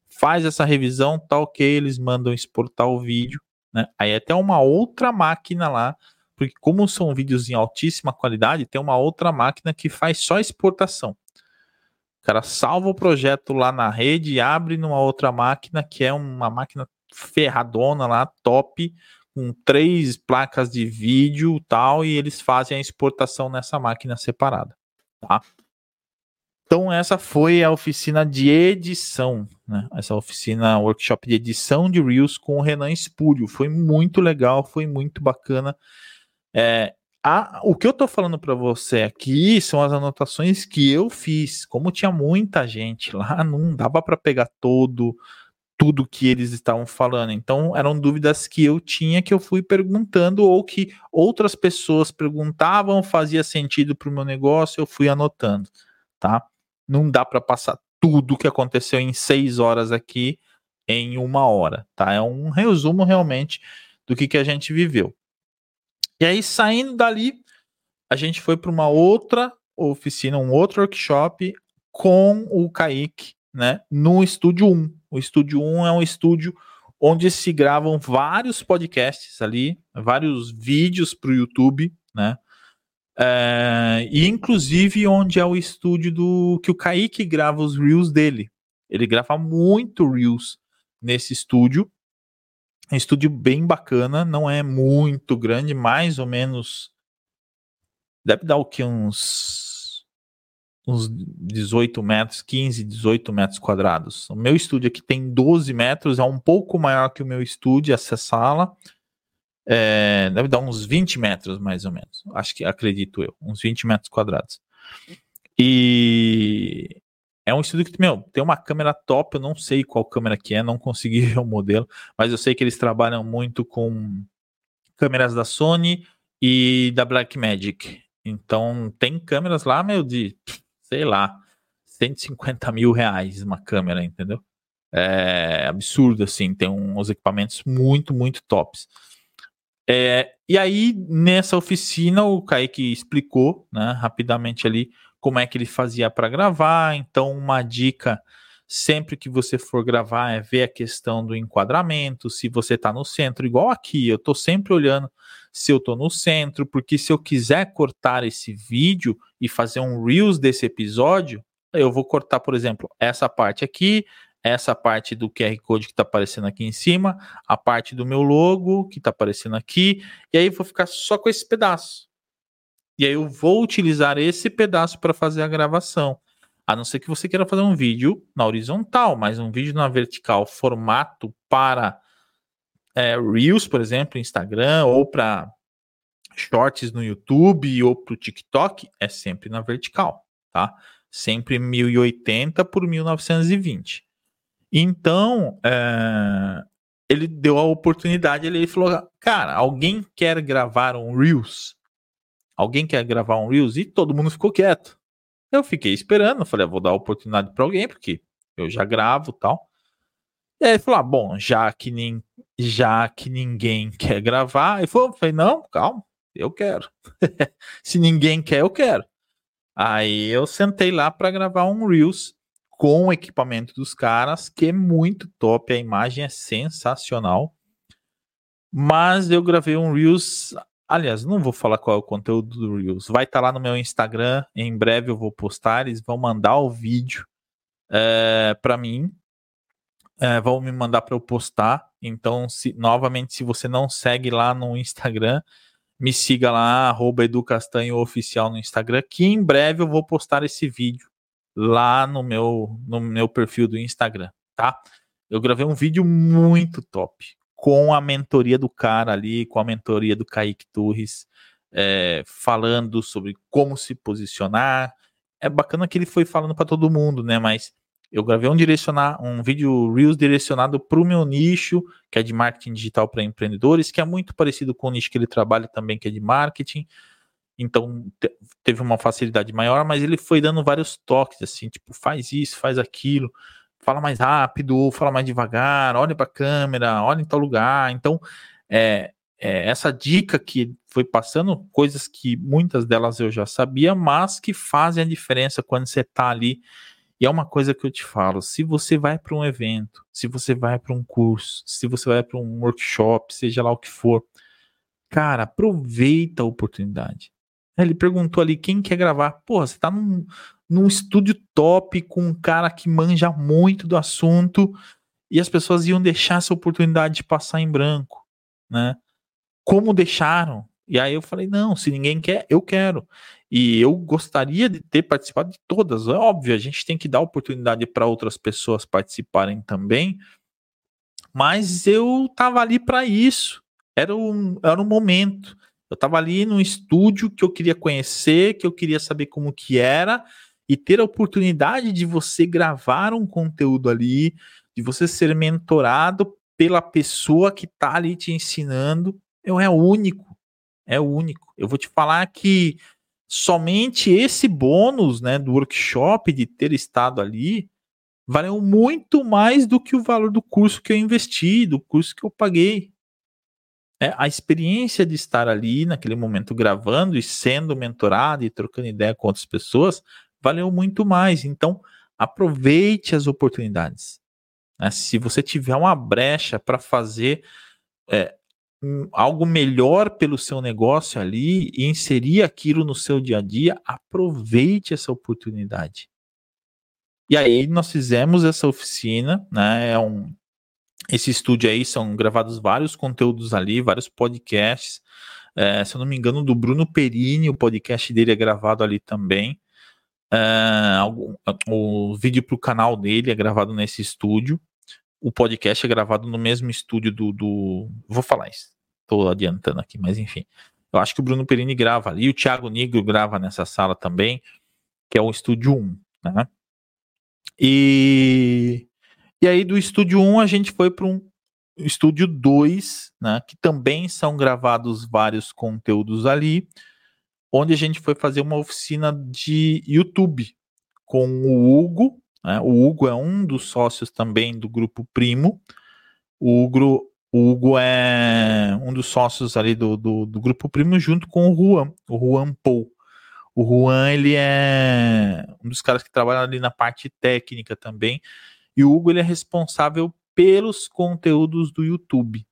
Faz essa revisão, tá ok, eles mandam exportar o vídeo. Né? Aí é até uma outra máquina lá, porque como são vídeos em altíssima qualidade, tem uma outra máquina que faz só exportação. Cara salva o projeto lá na rede abre numa outra máquina, que é uma máquina ferradona lá, top, com três placas de vídeo tal, e eles fazem a exportação nessa máquina separada, tá? Então essa foi a oficina de edição, né? Essa oficina, workshop de edição de Reels com o Renan Espúrio. Foi muito legal, foi muito bacana. É, a, o que eu tô falando para você aqui são as anotações que eu fiz. Como tinha muita gente lá, não dava para pegar todo tudo que eles estavam falando. Então, eram dúvidas que eu tinha que eu fui perguntando ou que outras pessoas perguntavam, fazia sentido para o meu negócio, eu fui anotando, tá? Não dá para passar tudo que aconteceu em seis horas aqui em uma hora, tá? É um resumo realmente do que, que a gente viveu. E aí, saindo dali, a gente foi para uma outra oficina, um outro workshop com o Kaique, né, no Estúdio 1. O Estúdio 1 é um estúdio onde se gravam vários podcasts ali, vários vídeos para o YouTube, né? É, e inclusive onde é o estúdio do que o Kaique grava os reels dele. Ele grava muito reels nesse estúdio um estúdio bem bacana, não é muito grande, mais ou menos. Deve dar o que? Uns. Uns 18 metros, 15, 18 metros quadrados. O meu estúdio aqui tem 12 metros, é um pouco maior que o meu estúdio, essa sala. É, deve dar uns 20 metros, mais ou menos. Acho que acredito eu, uns 20 metros quadrados. E é um estúdio que, meu, tem uma câmera top, eu não sei qual câmera que é, não consegui ver o modelo, mas eu sei que eles trabalham muito com câmeras da Sony e da Blackmagic. Então, tem câmeras lá, meu, de, sei lá, 150 mil reais uma câmera, entendeu? É absurdo, assim, tem uns equipamentos muito, muito tops. É, e aí, nessa oficina, o Kaique explicou, né, rapidamente ali, como é que ele fazia para gravar. Então, uma dica sempre que você for gravar é ver a questão do enquadramento, se você está no centro, igual aqui, eu estou sempre olhando se eu estou no centro, porque se eu quiser cortar esse vídeo e fazer um Reels desse episódio, eu vou cortar, por exemplo, essa parte aqui, essa parte do QR Code que está aparecendo aqui em cima, a parte do meu logo que está aparecendo aqui, e aí vou ficar só com esse pedaço. E aí eu vou utilizar esse pedaço para fazer a gravação. A não ser que você queira fazer um vídeo na horizontal, mas um vídeo na vertical, formato para é, Reels, por exemplo, Instagram, ou para Shorts no YouTube ou para o TikTok, é sempre na vertical, tá? Sempre 1080 por 1920. Então, é, ele deu a oportunidade, ele falou, cara, alguém quer gravar um Reels? Alguém quer gravar um Reels? E todo mundo ficou quieto. Eu fiquei esperando, falei, ah, vou dar oportunidade para alguém, porque eu já gravo tal. E aí ele falou, ah, bom, já que, nin, já que ninguém quer gravar, eu falei, não, calma, eu quero. Se ninguém quer, eu quero. Aí eu sentei lá para gravar um Reels com o equipamento dos caras, que é muito top, a imagem é sensacional. Mas eu gravei um Reels Aliás, não vou falar qual é o conteúdo do Reels. Vai estar tá lá no meu Instagram. Em breve eu vou postar. Eles vão mandar o vídeo é, eh, para mim. É, vão me mandar para eu postar. Então, se, novamente, se você não segue lá no Instagram, me siga lá, arroba Oficial no Instagram, que em breve eu vou postar esse vídeo lá no meu, no meu perfil do Instagram, tá? Eu gravei um vídeo muito top, com a mentoria do cara ali, com a mentoria do Kaique Torres, é, falando sobre como se posicionar. É bacana que ele foi falando para todo mundo, né? Mas eu gravei um direcionar um vídeo Reels direcionado para o meu nicho, que é de marketing digital para empreendedores, que é muito parecido com o nicho que ele trabalha também, que é de marketing. Então teve uma facilidade maior, mas ele foi dando vários toques, assim, tipo, faz isso, faz aquilo fala mais rápido, fala mais devagar, olha para a câmera, olha em tal lugar. Então, é, é, essa dica que foi passando, coisas que muitas delas eu já sabia, mas que fazem a diferença quando você está ali. E é uma coisa que eu te falo: se você vai para um evento, se você vai para um curso, se você vai para um workshop, seja lá o que for, cara, aproveita a oportunidade. Ele perguntou ali quem quer gravar. Porra, você está num, num estúdio top com um cara que manja muito do assunto e as pessoas iam deixar essa oportunidade de passar em branco, né? Como deixaram? E aí eu falei, não, se ninguém quer, eu quero. E eu gostaria de ter participado de todas. É óbvio, a gente tem que dar oportunidade para outras pessoas participarem também. Mas eu tava ali para isso. Era um, era um momento. Eu tava ali num estúdio que eu queria conhecer, que eu queria saber como que era e ter a oportunidade de você gravar um conteúdo ali, de você ser mentorado pela pessoa que está ali te ensinando, eu é único. É único. Eu vou te falar que somente esse bônus, né, do workshop de ter estado ali, valeu muito mais do que o valor do curso que eu investi, do curso que eu paguei. É, a experiência de estar ali naquele momento gravando e sendo mentorado e trocando ideia com outras pessoas valeu muito mais. Então, aproveite as oportunidades. Né? Se você tiver uma brecha para fazer é, algo melhor pelo seu negócio ali e inserir aquilo no seu dia a dia, aproveite essa oportunidade. E aí nós fizemos essa oficina, né? É um, esse estúdio aí são gravados vários conteúdos ali, vários podcasts. É, se eu não me engano, do Bruno Perini, o podcast dele é gravado ali também. Uh, o vídeo para o canal dele é gravado nesse estúdio. O podcast é gravado no mesmo estúdio do. do... Vou falar isso. Estou adiantando aqui, mas enfim. Eu acho que o Bruno Perini grava ali. O Thiago Nigro grava nessa sala também. que é o Estúdio 1, né? E, e aí do Estúdio 1 a gente foi para um Estúdio 2, né, que também são gravados vários conteúdos ali, onde a gente foi fazer uma oficina de YouTube com o Hugo, né, o Hugo é um dos sócios também do Grupo Primo, o Hugo, o Hugo é um dos sócios ali do, do, do Grupo Primo junto com o Juan, o Juan Paul. O Juan, ele é um dos caras que trabalha ali na parte técnica também. E o Hugo, ele é responsável pelos conteúdos do YouTube.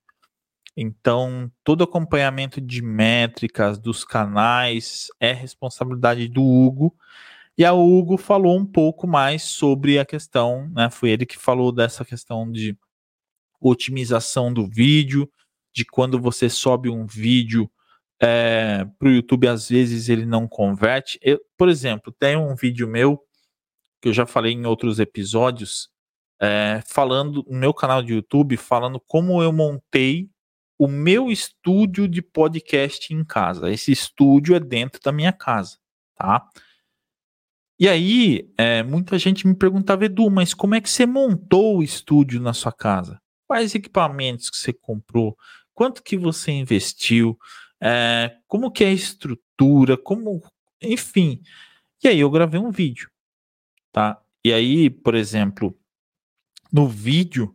Então, todo acompanhamento de métricas dos canais é responsabilidade do Hugo. E a Hugo falou um pouco mais sobre a questão, né? Foi ele que falou dessa questão de otimização do vídeo, de quando você sobe um vídeo é, para o YouTube, às vezes ele não converte. Eu, por exemplo, tem um vídeo meu que eu já falei em outros episódios, é, falando no meu canal de YouTube, falando como eu montei o meu estúdio de podcast em casa. Esse estúdio é dentro da minha casa, tá? E aí, é, muita gente me perguntava, Edu, mas como é que você montou o estúdio na sua casa? Quais equipamentos que você comprou? Quanto que você investiu? é, como que é a estrutura, como, enfim. E aí eu gravei um vídeo, tá? E aí, por exemplo, no vídeo,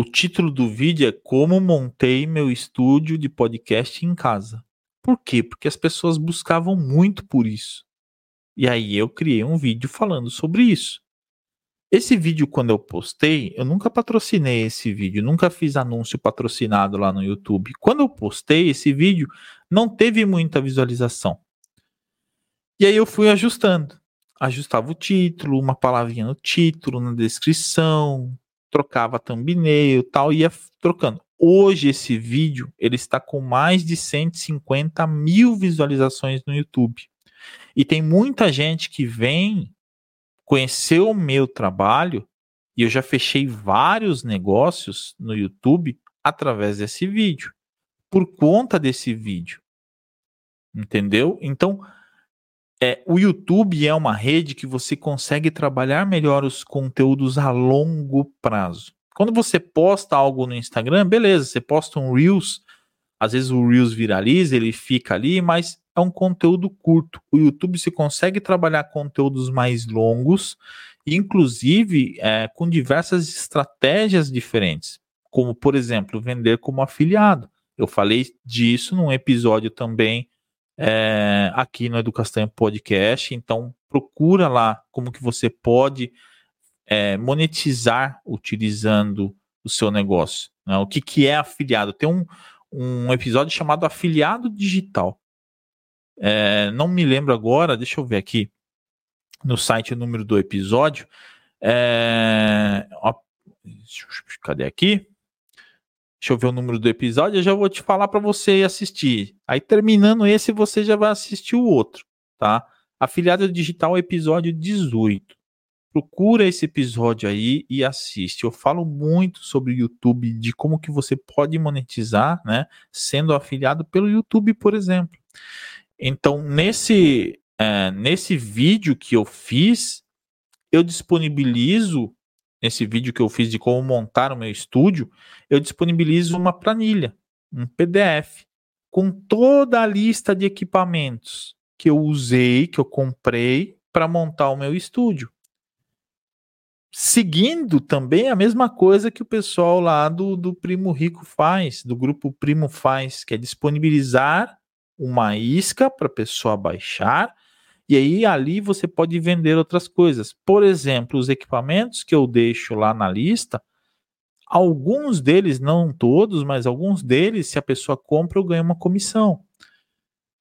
o título do vídeo é Como montei meu estúdio de podcast em casa. Por quê? Porque as pessoas buscavam muito por isso. E aí eu criei um vídeo falando sobre isso. Esse vídeo, quando eu postei, eu nunca patrocinei esse vídeo, nunca fiz anúncio patrocinado lá no YouTube. Quando eu postei esse vídeo, não teve muita visualização. E aí eu fui ajustando. Ajustava o título, uma palavrinha no título, na descrição, trocava thumbnail tal, ia trocando. Hoje esse vídeo ele está com mais de 150 mil visualizações no YouTube. E tem muita gente que vem conhecer o meu trabalho e eu já fechei vários negócios no YouTube através desse vídeo, por conta desse vídeo. Entendeu? Então, é, o YouTube é uma rede que você consegue trabalhar melhor os conteúdos a longo prazo. Quando você posta algo no Instagram, beleza, você posta um Reels, às vezes o Reels viraliza, ele fica ali, mas é um conteúdo curto. O YouTube se consegue trabalhar conteúdos mais longos, inclusive é, com diversas estratégias diferentes, como por exemplo vender como afiliado. Eu falei disso num episódio também é, aqui no Educação Podcast. Então procura lá como que você pode é, monetizar utilizando o seu negócio. Né? O que, que é afiliado? Tem um, um episódio chamado Afiliado Digital. É, não me lembro agora, deixa eu ver aqui no site o número do episódio. É, ó, cadê aqui? Deixa eu ver o número do episódio, eu já vou te falar para você assistir. Aí terminando esse, você já vai assistir o outro, tá? Afiliado Digital, episódio 18. Procura esse episódio aí e assiste. Eu falo muito sobre o YouTube, de como que você pode monetizar, né? Sendo afiliado pelo YouTube, por exemplo. Então, nesse, é, nesse vídeo que eu fiz, eu disponibilizo, nesse vídeo que eu fiz de como montar o meu estúdio, eu disponibilizo uma planilha, um PDF, com toda a lista de equipamentos que eu usei, que eu comprei para montar o meu estúdio. Seguindo também a mesma coisa que o pessoal lá do, do Primo Rico faz, do grupo Primo faz, que é disponibilizar uma isca para a pessoa baixar, e aí ali você pode vender outras coisas. Por exemplo, os equipamentos que eu deixo lá na lista, alguns deles, não todos, mas alguns deles, se a pessoa compra, eu ganho uma comissão.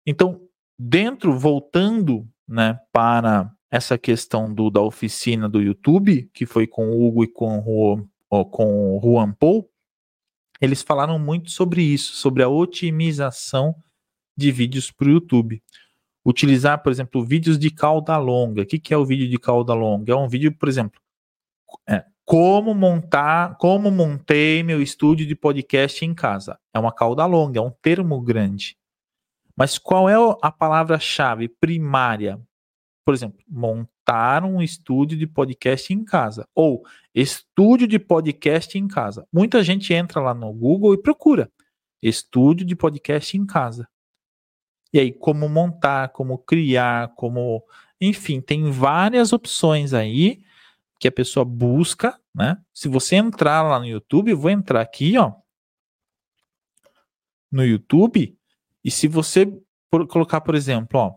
Então, dentro, voltando né, para essa questão do, da oficina do YouTube, que foi com o Hugo e com o, com o Juan Paul, eles falaram muito sobre isso, sobre a otimização de vídeos para o YouTube. Utilizar, por exemplo, vídeos de cauda longa. O que, que é o vídeo de cauda longa? É um vídeo, por exemplo, é, como montar, como montei meu estúdio de podcast em casa. É uma cauda longa, é um termo grande. Mas qual é a palavra-chave primária? por exemplo, montar um estúdio de podcast em casa ou estúdio de podcast em casa. Muita gente entra lá no Google e procura estúdio de podcast em casa. E aí, como montar, como criar, como. Enfim, tem várias opções aí que a pessoa busca, né? Se você entrar lá no YouTube, eu vou entrar aqui, ó. No YouTube, e se você por, colocar, por exemplo, ó,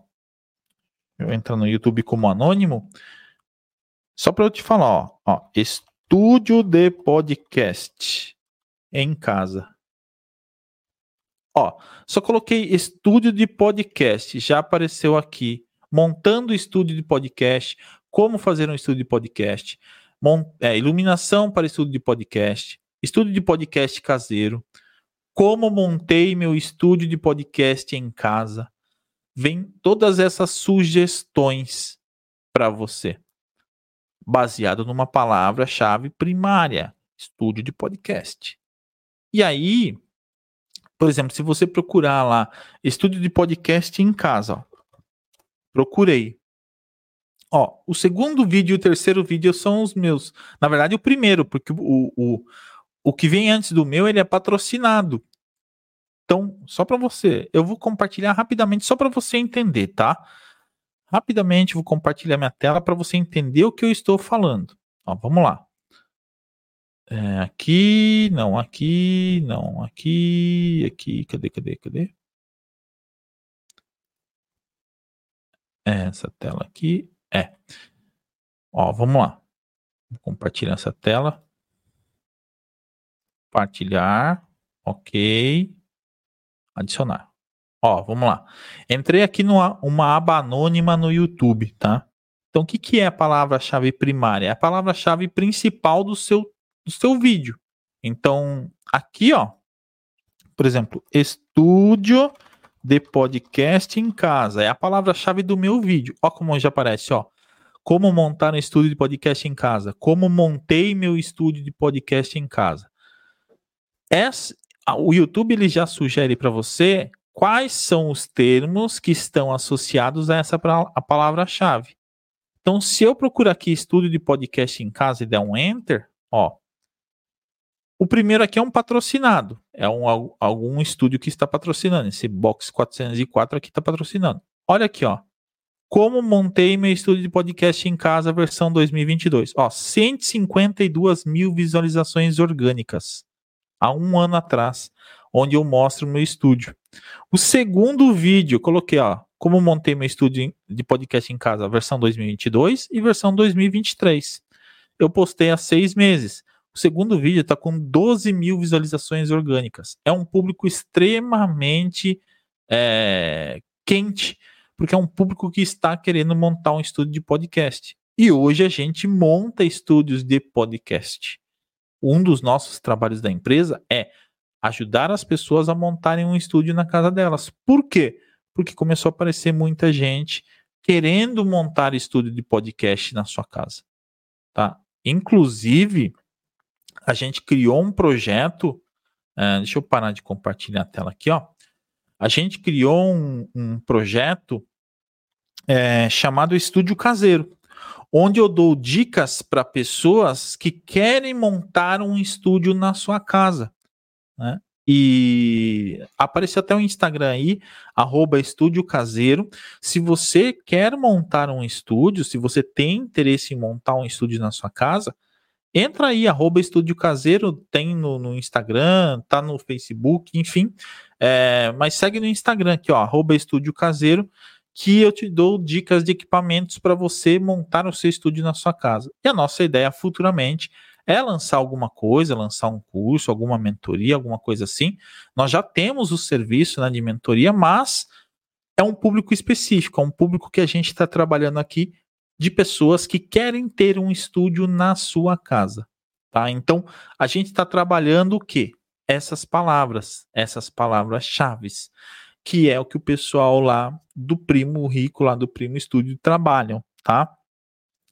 eu entrar no YouTube como anônimo, só para eu te falar, ó, ó, estúdio de podcast em casa. Ó, só coloquei estúdio de podcast, já apareceu aqui. Montando estúdio de podcast, como fazer um estúdio de podcast, mont, é, iluminação para estúdio de podcast, estúdio de podcast caseiro, como montei meu estúdio de podcast em casa, vem todas essas sugestões para você, baseado numa palavra-chave primária, estúdio de podcast. E aí, por exemplo, se você procurar lá estúdio de podcast em casa, ó, procurei. Ó, o segundo vídeo e o terceiro vídeo são os meus. Na verdade, o primeiro, porque o, o, o que vem antes do meu, ele é patrocinado. Então, só para você, eu vou compartilhar rapidamente só para você entender, tá? Rapidamente vou compartilhar minha tela para você entender o que eu estou falando. Ó, vamos lá. É, aqui, não, aqui, não, aqui, aqui, cadê, cadê, cadê? É, essa tela aqui, é. Ó, vamos lá. Vou compartilhar essa tela. Compartilhar, ok adicionar. Ó, vamos lá. Entrei aqui numa uma aba anônima no YouTube, tá? Então, o que, que é a palavra-chave primária? É a palavra-chave principal do seu, do seu vídeo. Então, aqui, ó, por exemplo, estúdio de podcast em casa. É a palavra-chave do meu vídeo. Ó como já aparece, ó. Como montar um estúdio de podcast em casa. Como montei meu estúdio de podcast em casa. Essa, o YouTube ele já sugere para você quais são os termos que estão associados a essa a palavra-chave. Então, se eu procurar aqui estúdio de podcast em casa e der um enter, ó, o primeiro aqui é um patrocinado, é um, algum estúdio que está patrocinando. Esse Box 404 aqui está patrocinando. Olha aqui, ó. Como montei meu estúdio de podcast em casa, versão 2022. Ó, 152 mil visualizações orgânicas há um ano atrás, onde eu mostro meu estúdio. O segundo vídeo, coloquei, ó, como montei meu estúdio de podcast em casa, versão 2022 e versão 2023. Eu postei há seis meses. O segundo vídeo está com 12 mil visualizações orgânicas. É um público extremamente é, quente, porque é um público que está querendo montar um estúdio de podcast. E hoje a gente monta estúdios de podcast um dos nossos trabalhos da empresa é ajudar as pessoas a montarem um estúdio na casa delas. Por quê? Porque começou a aparecer muita gente querendo montar estúdio de podcast na sua casa, tá? Inclusive, a gente criou um projeto, uh, deixa eu parar de compartilhar a tela aqui, ó. A gente criou um, um projeto é, chamado Estúdio Caseiro onde eu dou dicas para pessoas que querem montar um estúdio na sua casa. Né? E apareceu até o Instagram aí, arroba estúdio caseiro. Se você quer montar um estúdio, se você tem interesse em montar um estúdio na sua casa, entra aí, arroba estúdio caseiro, tem no, no Instagram, tá no Facebook, enfim. É, mas segue no Instagram aqui, ó, arroba estúdio caseiro que eu te dou dicas de equipamentos para você montar o seu estúdio na sua casa. E a nossa ideia futuramente é lançar alguma coisa, lançar um curso, alguma mentoria, alguma coisa assim. Nós já temos o serviço né, de mentoria, mas é um público específico, é um público que a gente está trabalhando aqui de pessoas que querem ter um estúdio na sua casa. Tá? Então, a gente está trabalhando o quê? Essas palavras, essas palavras-chaves que é o que o pessoal lá do Primo Rico, lá do Primo Estúdio, trabalham, tá?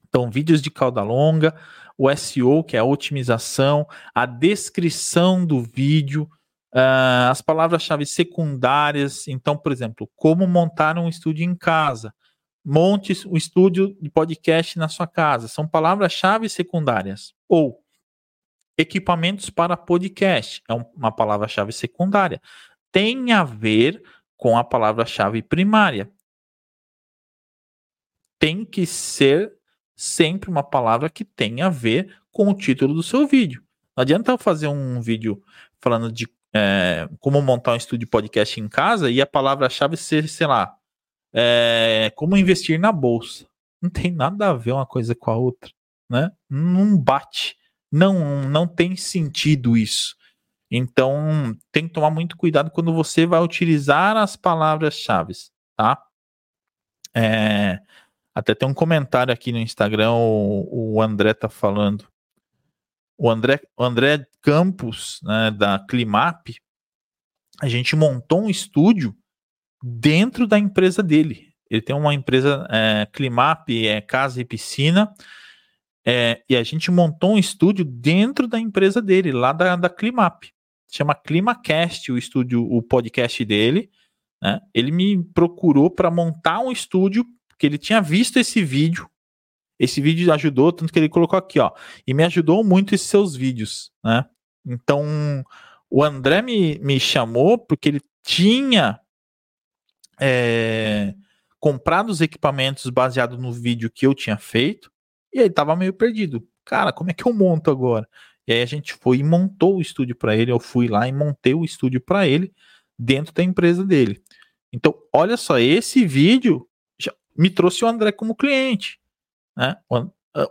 Então, vídeos de cauda longa, o SEO, que é a otimização, a descrição do vídeo, uh, as palavras-chave secundárias. Então, por exemplo, como montar um estúdio em casa. Monte um estúdio de podcast na sua casa. São palavras-chave secundárias. Ou equipamentos para podcast é uma palavra-chave secundária. Tem a ver com a palavra-chave primária. Tem que ser sempre uma palavra que tenha a ver com o título do seu vídeo. Não adianta eu fazer um vídeo falando de é, como montar um estúdio podcast em casa e a palavra-chave ser, sei lá, é, como investir na bolsa. Não tem nada a ver uma coisa com a outra, né? Não bate. Não, não tem sentido isso. Então, tem que tomar muito cuidado quando você vai utilizar as palavras-chave, tá? É, até tem um comentário aqui no Instagram, o, o André tá falando. O André, o André Campos, né, da Climap, a gente montou um estúdio dentro da empresa dele. Ele tem uma empresa é, Climap, é casa e piscina, é, e a gente montou um estúdio dentro da empresa dele, lá da, da Climap. Chama ClimaCast, o estúdio, o podcast dele. Né? Ele me procurou para montar um estúdio, porque ele tinha visto esse vídeo. Esse vídeo ajudou, tanto que ele colocou aqui, ó. E me ajudou muito esses seus vídeos, né? Então, o André me, me chamou porque ele tinha é, comprado os equipamentos baseado no vídeo que eu tinha feito e aí tava meio perdido. Cara, como é que eu monto agora? E aí a gente foi e montou o estúdio para ele. Eu fui lá e montei o estúdio para ele dentro da empresa dele. Então, olha só, esse vídeo me trouxe o André como cliente. Né?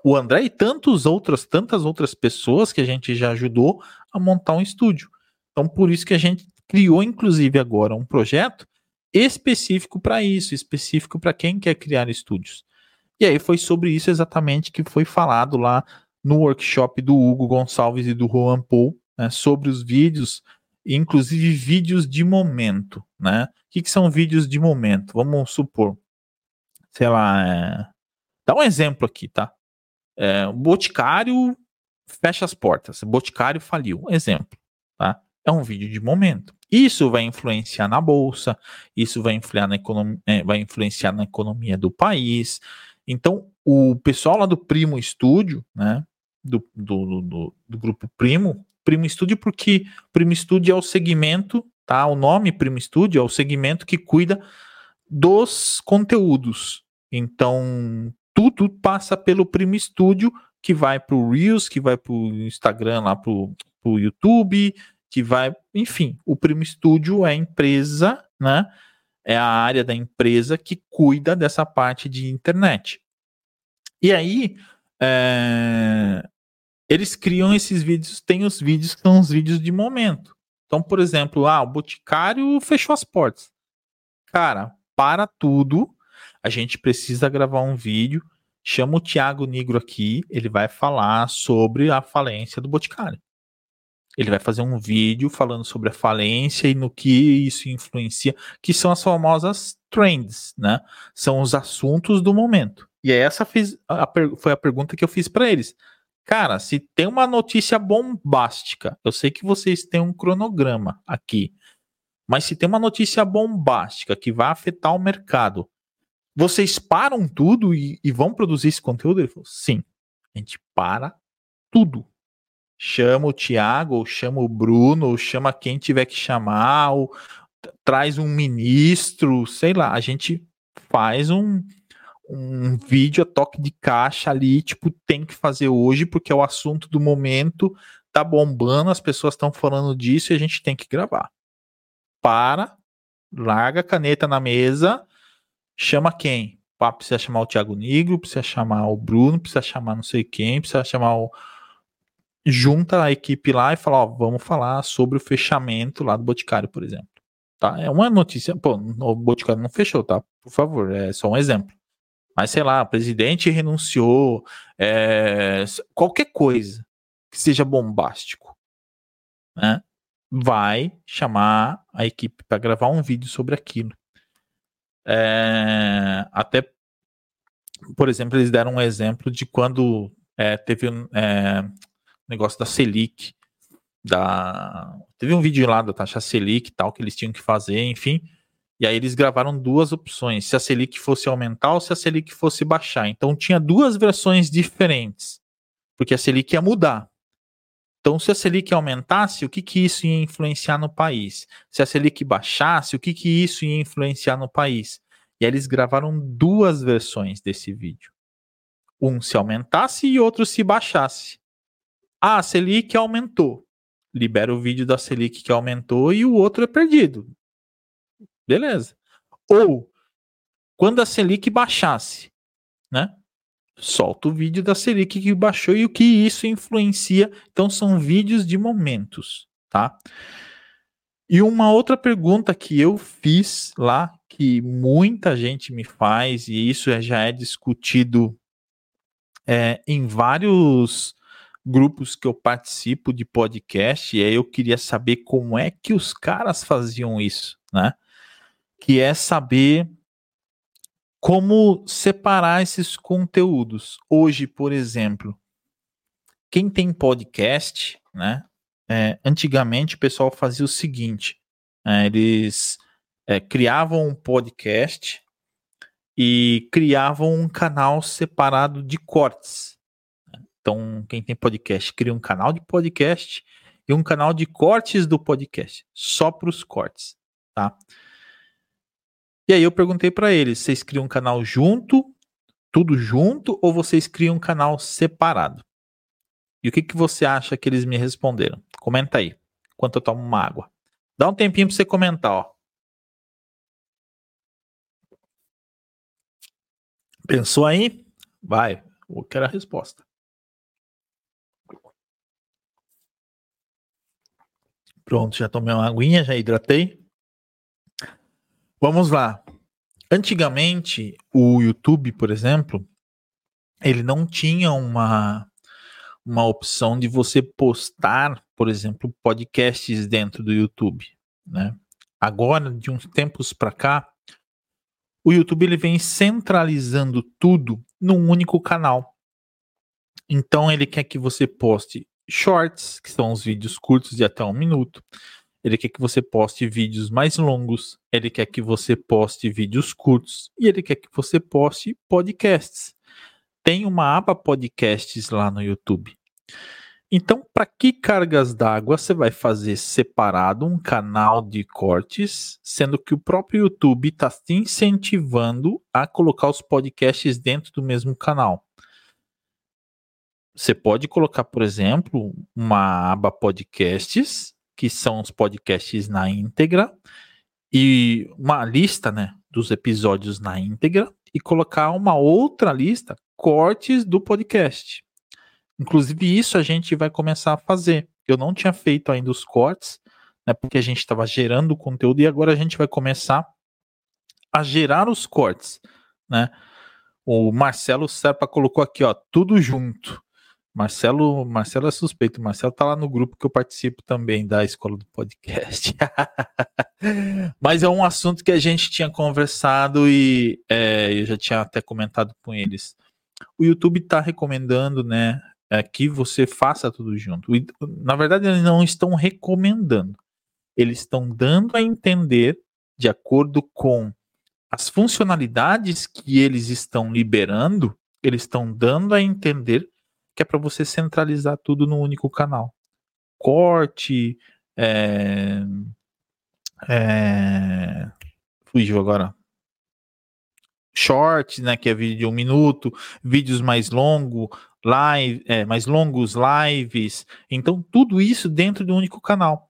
O André e tantos outras, tantas outras pessoas que a gente já ajudou a montar um estúdio. Então, por isso que a gente criou, inclusive, agora um projeto específico para isso, específico para quem quer criar estúdios. E aí foi sobre isso exatamente que foi falado lá no workshop do Hugo Gonçalves e do Juan Paul, né, sobre os vídeos, inclusive vídeos de momento, né? O que, que são vídeos de momento? Vamos supor, sei lá, é... dá um exemplo aqui, tá? É, o Boticário fecha as portas, o Boticário faliu, exemplo, tá? É um vídeo de momento. Isso vai influenciar na bolsa, isso vai na, economia, é, vai influenciar na economia do país. Então, o pessoal lá do Primo Estúdio, né? Do, do, do, do grupo Primo, Primo Estúdio, porque Primo Estúdio é o segmento, tá? O nome Primo Estúdio é o segmento que cuida dos conteúdos. Então, tudo passa pelo Primo Estúdio, que vai para o Reels, que vai para o Instagram, lá para o YouTube, que vai, enfim, o Primo Studio é a empresa, né? É a área da empresa que cuida dessa parte de internet. E aí, é, eles criam esses vídeos, tem os vídeos que são os vídeos de momento. Então, por exemplo, ah, o Boticário fechou as portas. Cara, para tudo, a gente precisa gravar um vídeo. Chama o Thiago Negro aqui, ele vai falar sobre a falência do Boticário. Ele vai fazer um vídeo falando sobre a falência e no que isso influencia, que são as famosas trends, né? São os assuntos do momento. E essa fiz, a, foi a pergunta que eu fiz para eles. Cara, se tem uma notícia bombástica, eu sei que vocês têm um cronograma aqui, mas se tem uma notícia bombástica que vai afetar o mercado, vocês param tudo e, e vão produzir esse conteúdo? Ele falou, sim, a gente para tudo chama o Thiago, ou chama o Bruno, chama quem tiver que chamar, ou traz um ministro, sei lá, a gente faz um, um vídeo a toque de caixa ali, tipo, tem que fazer hoje, porque é o assunto do momento, tá bombando, as pessoas estão falando disso e a gente tem que gravar. Para, larga a caneta na mesa, chama quem? Pá, precisa chamar o Thiago Negro, precisa chamar o Bruno, precisa chamar não sei quem, precisa chamar o, junta a equipe lá e fala, ó, vamos falar sobre o fechamento lá do Boticário, por exemplo. Tá? É uma notícia, pô, o Boticário não fechou, tá? Por favor, é só um exemplo. Mas sei lá, o presidente renunciou, é, qualquer coisa que seja bombástico, né? Vai chamar a equipe para gravar um vídeo sobre aquilo. É, até, por exemplo, eles deram um exemplo de quando é, teve é, negócio da Selic, da teve um vídeo lá da taxa Selic e tal que eles tinham que fazer, enfim. E aí eles gravaram duas opções, se a Selic fosse aumentar ou se a Selic fosse baixar. Então tinha duas versões diferentes, porque a Selic ia mudar. Então, se a Selic aumentasse, o que, que isso ia influenciar no país? Se a Selic baixasse, o que, que isso ia influenciar no país? E aí eles gravaram duas versões desse vídeo. Um se aumentasse e outro se baixasse. Ah, a Selic aumentou. Libera o vídeo da Selic que aumentou e o outro é perdido. Beleza. Ou, quando a Selic baixasse, né? solta o vídeo da Selic que baixou e o que isso influencia. Então são vídeos de momentos, tá? E uma outra pergunta que eu fiz lá, que muita gente me faz, e isso é, já é discutido é, em vários grupos que eu participo de podcast, e aí eu queria saber como é que os caras faziam isso, né? Que é saber como separar esses conteúdos. Hoje, por exemplo, quem tem podcast, né? É, antigamente o pessoal fazia o seguinte: é, eles é, criavam um podcast e criavam um canal separado de cortes. Então, quem tem podcast cria um canal de podcast e um canal de cortes do podcast, só para os cortes, tá? E aí eu perguntei para eles: vocês criam um canal junto, tudo junto, ou vocês criam um canal separado? E o que, que você acha que eles me responderam? Comenta aí, enquanto eu tomo uma água. Dá um tempinho para você comentar, ó. Pensou aí? Vai, eu quero a resposta. Pronto, já tomei uma aguinha, já hidratei. Vamos lá. Antigamente, o YouTube, por exemplo, ele não tinha uma, uma opção de você postar, por exemplo, podcasts dentro do YouTube, né? Agora, de uns tempos para cá, o YouTube ele vem centralizando tudo num único canal. Então ele quer que você poste shorts, que são os vídeos curtos de até um minuto ele quer que você poste vídeos mais longos, ele quer que você poste vídeos curtos e ele quer que você poste podcasts. Tem uma aba podcasts lá no YouTube. Então, para que cargas d'água você vai fazer separado um canal de cortes, sendo que o próprio YouTube está te incentivando a colocar os podcasts dentro do mesmo canal? Você pode colocar, por exemplo, uma aba podcasts que são os podcasts na íntegra, e uma lista né, dos episódios na íntegra, e colocar uma outra lista, cortes do podcast. Inclusive, isso a gente vai começar a fazer. Eu não tinha feito ainda os cortes, né, porque a gente estava gerando o conteúdo, e agora a gente vai começar a gerar os cortes. Né? O Marcelo Serpa colocou aqui, ó, tudo junto. Marcelo, Marcelo é suspeito. Marcelo tá lá no grupo que eu participo também da escola do podcast. Mas é um assunto que a gente tinha conversado e é, eu já tinha até comentado com eles. O YouTube está recomendando, né, é, que você faça tudo junto. Na verdade, eles não estão recomendando. Eles estão dando a entender, de acordo com as funcionalidades que eles estão liberando, eles estão dando a entender que é para você centralizar tudo no único canal. Corte, é, é, fugiu agora. Shorts, né, que é vídeo de um minuto, vídeos mais longos, live, é, mais longos, lives. Então, tudo isso dentro de um único canal.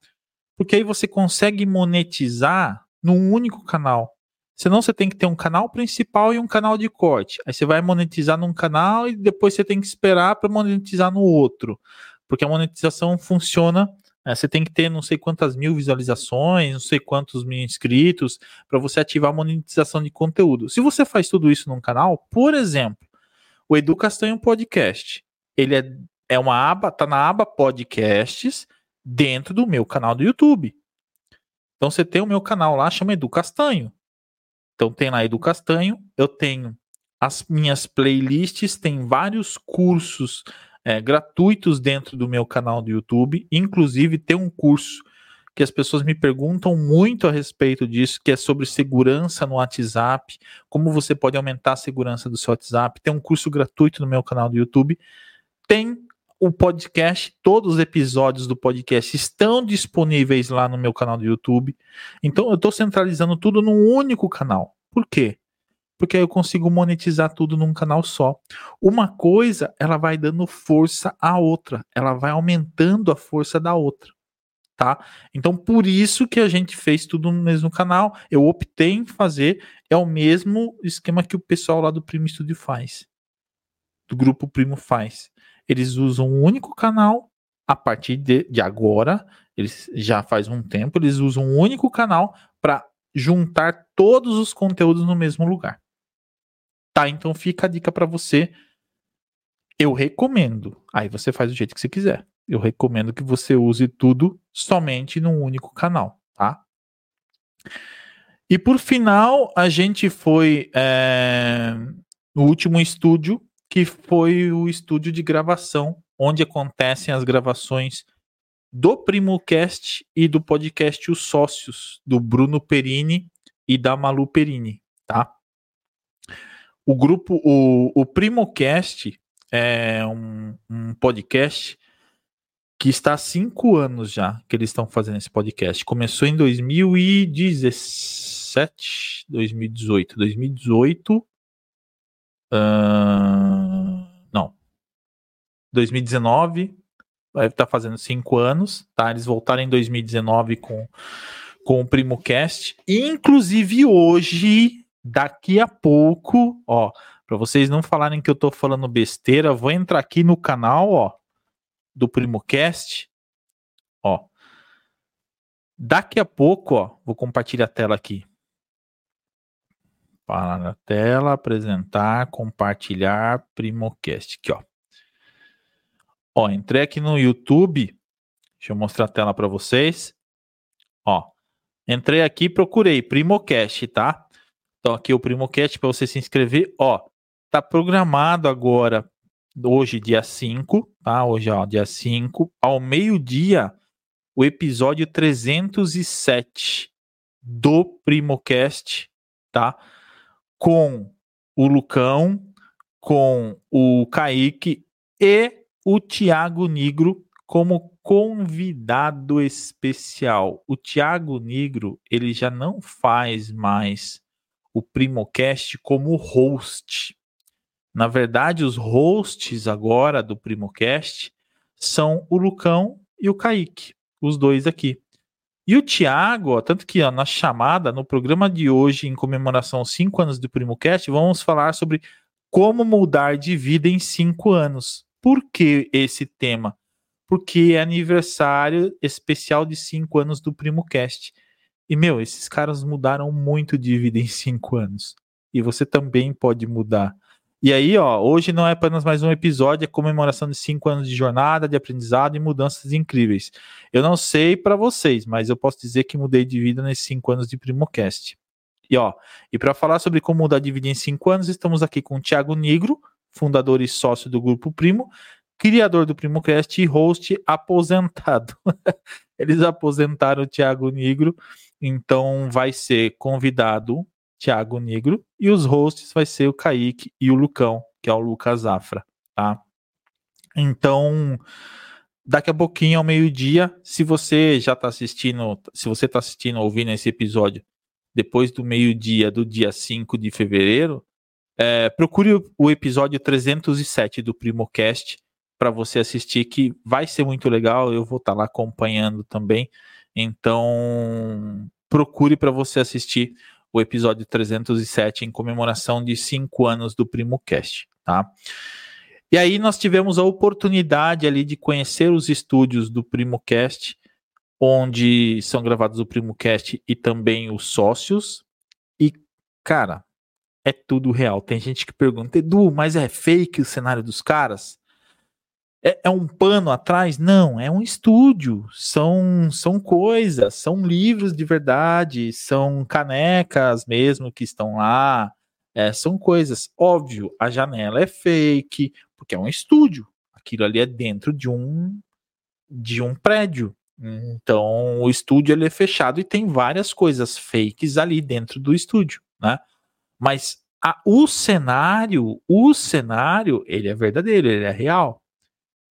Porque aí você consegue monetizar num único canal. Senão você tem que ter um canal principal e um canal de corte. Aí você vai monetizar num canal e depois você tem que esperar para monetizar no outro. Porque a monetização funciona. É, você tem que ter não sei quantas mil visualizações, não sei quantos mil inscritos, para você ativar a monetização de conteúdo. Se você faz tudo isso num canal, por exemplo, o Edu Castanho Podcast, ele é, é uma aba, tá na aba podcasts dentro do meu canal do YouTube. Então você tem o meu canal lá, chama Edu Castanho. Então tem lá Edu Castanho, eu tenho as minhas playlists, tem vários cursos é, gratuitos dentro do meu canal do YouTube, inclusive tem um curso que as pessoas me perguntam muito a respeito disso, que é sobre segurança no WhatsApp, como você pode aumentar a segurança do seu WhatsApp. Tem um curso gratuito no meu canal do YouTube. Tem o podcast, todos os episódios do podcast estão disponíveis lá no meu canal do YouTube. Então eu estou centralizando tudo num único canal. Por quê? Porque aí eu consigo monetizar tudo num canal só. Uma coisa, ela vai dando força à outra, ela vai aumentando a força da outra. Tá? Então, por isso que a gente fez tudo no mesmo canal. Eu optei em fazer, é o mesmo esquema que o pessoal lá do Primo Studio faz. Do grupo Primo faz eles usam um único canal a partir de, de agora, eles já faz um tempo, eles usam um único canal para juntar todos os conteúdos no mesmo lugar. Tá? Então fica a dica para você. Eu recomendo. Aí você faz do jeito que você quiser. Eu recomendo que você use tudo somente num único canal, tá? E por final, a gente foi é, no último estúdio que foi o estúdio de gravação onde acontecem as gravações do PrimoCast e do podcast Os Sócios, do Bruno Perini e da Malu Perini, tá? O grupo, o, o PrimoCast é um, um podcast que está há cinco anos já que eles estão fazendo esse podcast. Começou em 2017, 2018, 2018 Uh, não. 2019. Vai estar tá fazendo cinco anos, tá? Eles voltaram em 2019 com, com o Primo Cast. Inclusive hoje, daqui a pouco, ó, para vocês não falarem que eu tô falando besteira, vou entrar aqui no canal, ó, do PrimoCast, ó. Daqui a pouco, ó, vou compartilhar a tela aqui. Parar na tela, apresentar, compartilhar, Primocast. Aqui, ó. Ó, entrei aqui no YouTube. Deixa eu mostrar a tela para vocês. Ó, entrei aqui procurei Primocast, tá? Então aqui o Primocast para você se inscrever, ó. Tá programado agora hoje dia 5, tá? Hoje ó, dia 5, ao meio-dia, o episódio 307 do Primocast, tá? Com o Lucão, com o Kaique e o Tiago Negro como convidado especial. O Tiago Negro, ele já não faz mais o Primocast como host. Na verdade, os hosts agora do Primocast são o Lucão e o Kaique, os dois aqui. E o Tiago, tanto que ó, na chamada, no programa de hoje, em comemoração aos 5 anos do PrimoCast, vamos falar sobre como mudar de vida em 5 anos. Por que esse tema? Porque é aniversário especial de 5 anos do PrimoCast. E, meu, esses caras mudaram muito de vida em 5 anos. E você também pode mudar. E aí, ó, hoje não é apenas mais um episódio, é comemoração de cinco anos de jornada, de aprendizado e mudanças incríveis. Eu não sei para vocês, mas eu posso dizer que mudei de vida nesses cinco anos de Primocast. E ó, e para falar sobre como mudar de vida em cinco anos, estamos aqui com o Thiago Negro, fundador e sócio do Grupo Primo, criador do Primocast e host aposentado. Eles aposentaram o Thiago Negro, então vai ser convidado Thiago Negro, e os hosts vai ser o Kaique e o Lucão, que é o Lucas Afra, tá? Então, daqui a pouquinho, ao meio-dia, se você já está assistindo, se você está assistindo, ouvindo esse episódio, depois do meio-dia do dia 5 de fevereiro, é, procure o episódio 307 do Primocast para você assistir, que vai ser muito legal. Eu vou estar tá lá acompanhando também. Então, procure para você assistir o episódio 307 em comemoração de cinco anos do PrimoCast, tá? E aí nós tivemos a oportunidade ali de conhecer os estúdios do PrimoCast, onde são gravados o PrimoCast e também os sócios. E, cara, é tudo real. Tem gente que pergunta, Edu, mas é fake o cenário dos caras? É, é, um pano atrás? Não, é um estúdio. São, são coisas, são livros de verdade, são canecas mesmo que estão lá. É, são coisas. Óbvio, a janela é fake, porque é um estúdio. Aquilo ali é dentro de um de um prédio. Então, o estúdio ele é fechado e tem várias coisas fakes ali dentro do estúdio, né? Mas a, o cenário, o cenário, ele é verdadeiro, ele é real.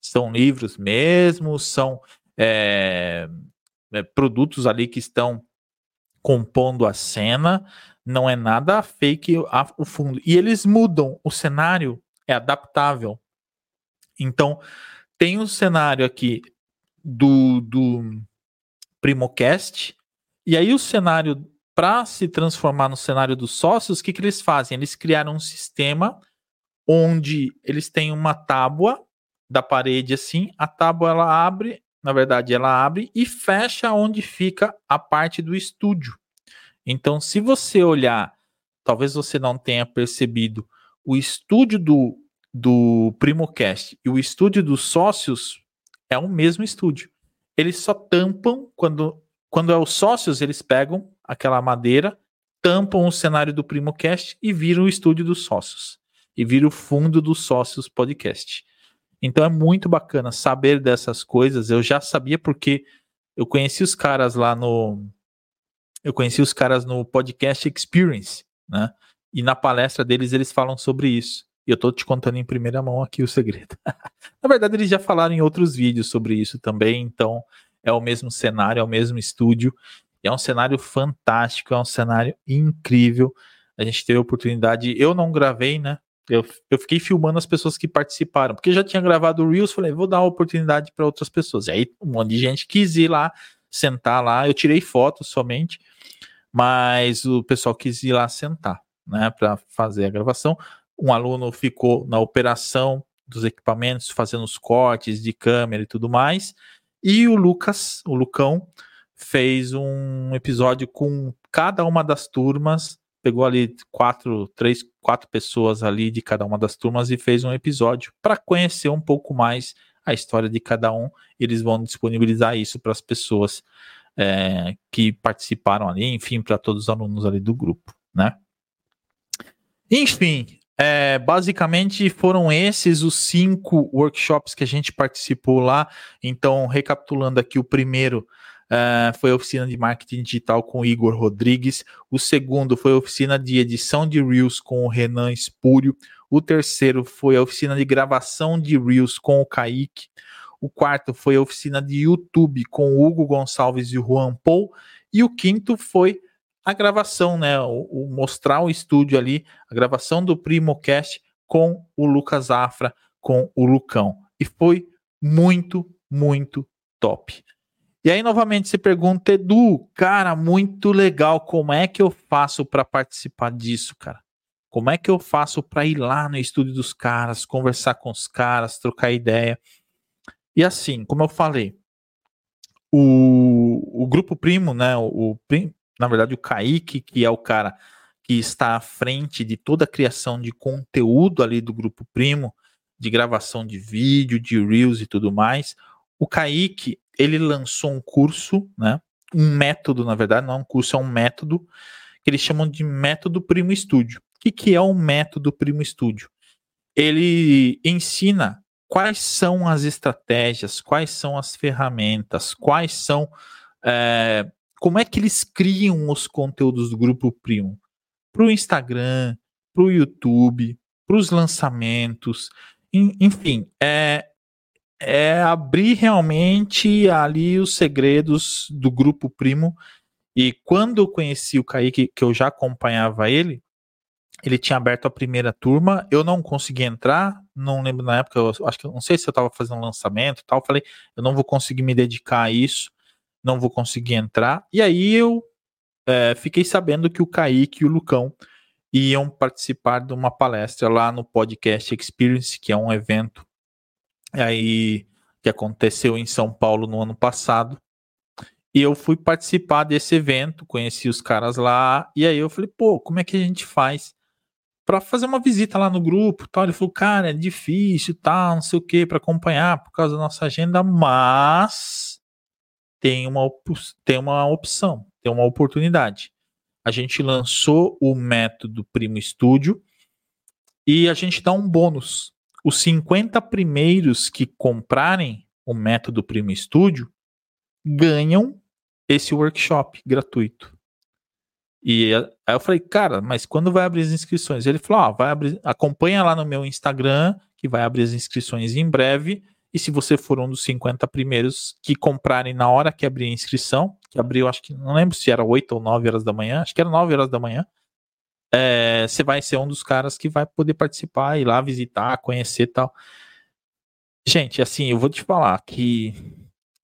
São livros mesmo, são é, é, produtos ali que estão compondo a cena, não é nada fake a, o fundo. E eles mudam, o cenário é adaptável. Então, tem um cenário aqui do, do Primocast, e aí o cenário, para se transformar no cenário dos sócios, o que, que eles fazem? Eles criaram um sistema onde eles têm uma tábua da parede assim, a tábua ela abre, na verdade ela abre e fecha onde fica a parte do estúdio. Então, se você olhar, talvez você não tenha percebido, o estúdio do, do Primocast e o estúdio dos sócios é o mesmo estúdio. Eles só tampam quando quando é os sócios, eles pegam aquela madeira, tampam o cenário do Primocast e viram o estúdio dos sócios. E viram o fundo dos sócios podcast. Então é muito bacana saber dessas coisas. Eu já sabia porque eu conheci os caras lá no. Eu conheci os caras no podcast Experience, né? E na palestra deles eles falam sobre isso. E eu tô te contando em primeira mão aqui o segredo. Na verdade, eles já falaram em outros vídeos sobre isso também, então é o mesmo cenário, é o mesmo estúdio. é um cenário fantástico, é um cenário incrível. A gente teve a oportunidade, eu não gravei, né? Eu, eu fiquei filmando as pessoas que participaram, porque já tinha gravado o Reels, falei, vou dar uma oportunidade para outras pessoas. E aí um monte de gente quis ir lá, sentar lá. Eu tirei fotos somente, mas o pessoal quis ir lá sentar, né, para fazer a gravação um aluno ficou na operação dos equipamentos, fazendo os cortes de câmera e tudo mais. E o Lucas, o Lucão, fez um episódio com cada uma das turmas, pegou ali quatro, três, quatro pessoas ali de cada uma das turmas e fez um episódio para conhecer um pouco mais a história de cada um. Eles vão disponibilizar isso para as pessoas é, que participaram ali, enfim, para todos os alunos ali do grupo, né? Enfim, é, basicamente foram esses os cinco workshops que a gente participou lá. Então, recapitulando aqui, o primeiro é, foi a oficina de marketing digital com Igor Rodrigues. O segundo foi a oficina de edição de Reels com o Renan Espúrio. O terceiro foi a oficina de gravação de Reels com o Kaique. O quarto foi a oficina de YouTube com o Hugo Gonçalves e o Juan Paul. E o quinto foi a gravação, né? O, o, mostrar o estúdio ali, a gravação do Primocast com o Lucas Afra, com o Lucão. E foi muito, muito top. E aí, novamente, você pergunta, Edu, cara, muito legal. Como é que eu faço para participar disso, cara? Como é que eu faço para ir lá no estúdio dos caras, conversar com os caras, trocar ideia? E assim, como eu falei, o, o grupo primo, né? O, o na verdade, o Kaique, que é o cara que está à frente de toda a criação de conteúdo ali do Grupo Primo, de gravação de vídeo, de Reels e tudo mais. O Kaique, ele lançou um curso, né? Um método, na verdade, não é um curso, é um método que eles chamam de método Primo Estúdio. O que, que é o método Primo Estúdio? Ele ensina quais são as estratégias, quais são as ferramentas, quais são é, como é que eles criam os conteúdos do Grupo Primo? Para o Instagram, para o YouTube, para os lançamentos, enfim, é, é abrir realmente ali os segredos do Grupo Primo. E quando eu conheci o Kaique, que eu já acompanhava ele, ele tinha aberto a primeira turma, eu não consegui entrar, não lembro na época, eu acho que não sei se eu estava fazendo lançamento e tal, falei, eu não vou conseguir me dedicar a isso não vou conseguir entrar. E aí eu é, fiquei sabendo que o Kaique e o Lucão iam participar de uma palestra lá no Podcast Experience, que é um evento aí que aconteceu em São Paulo no ano passado. E eu fui participar desse evento, conheci os caras lá, e aí eu falei, pô, como é que a gente faz para fazer uma visita lá no grupo, tal? Ele falou, cara, é difícil, tal, não sei o que, para acompanhar por causa da nossa agenda, mas tem uma, tem uma opção, tem uma oportunidade. A gente lançou o método Primo Studio e a gente dá um bônus. Os 50 primeiros que comprarem o método Primo Studio ganham esse workshop gratuito. E aí eu falei, cara, mas quando vai abrir as inscrições? Ele falou, ó, vai abrir, acompanha lá no meu Instagram, que vai abrir as inscrições em breve. E se você for um dos 50 primeiros que comprarem na hora que abrir a inscrição, que abriu, acho que não lembro se era 8 ou 9 horas da manhã, acho que era 9 horas da manhã, é, você vai ser um dos caras que vai poder participar, ir lá visitar, conhecer tal. Gente, assim, eu vou te falar que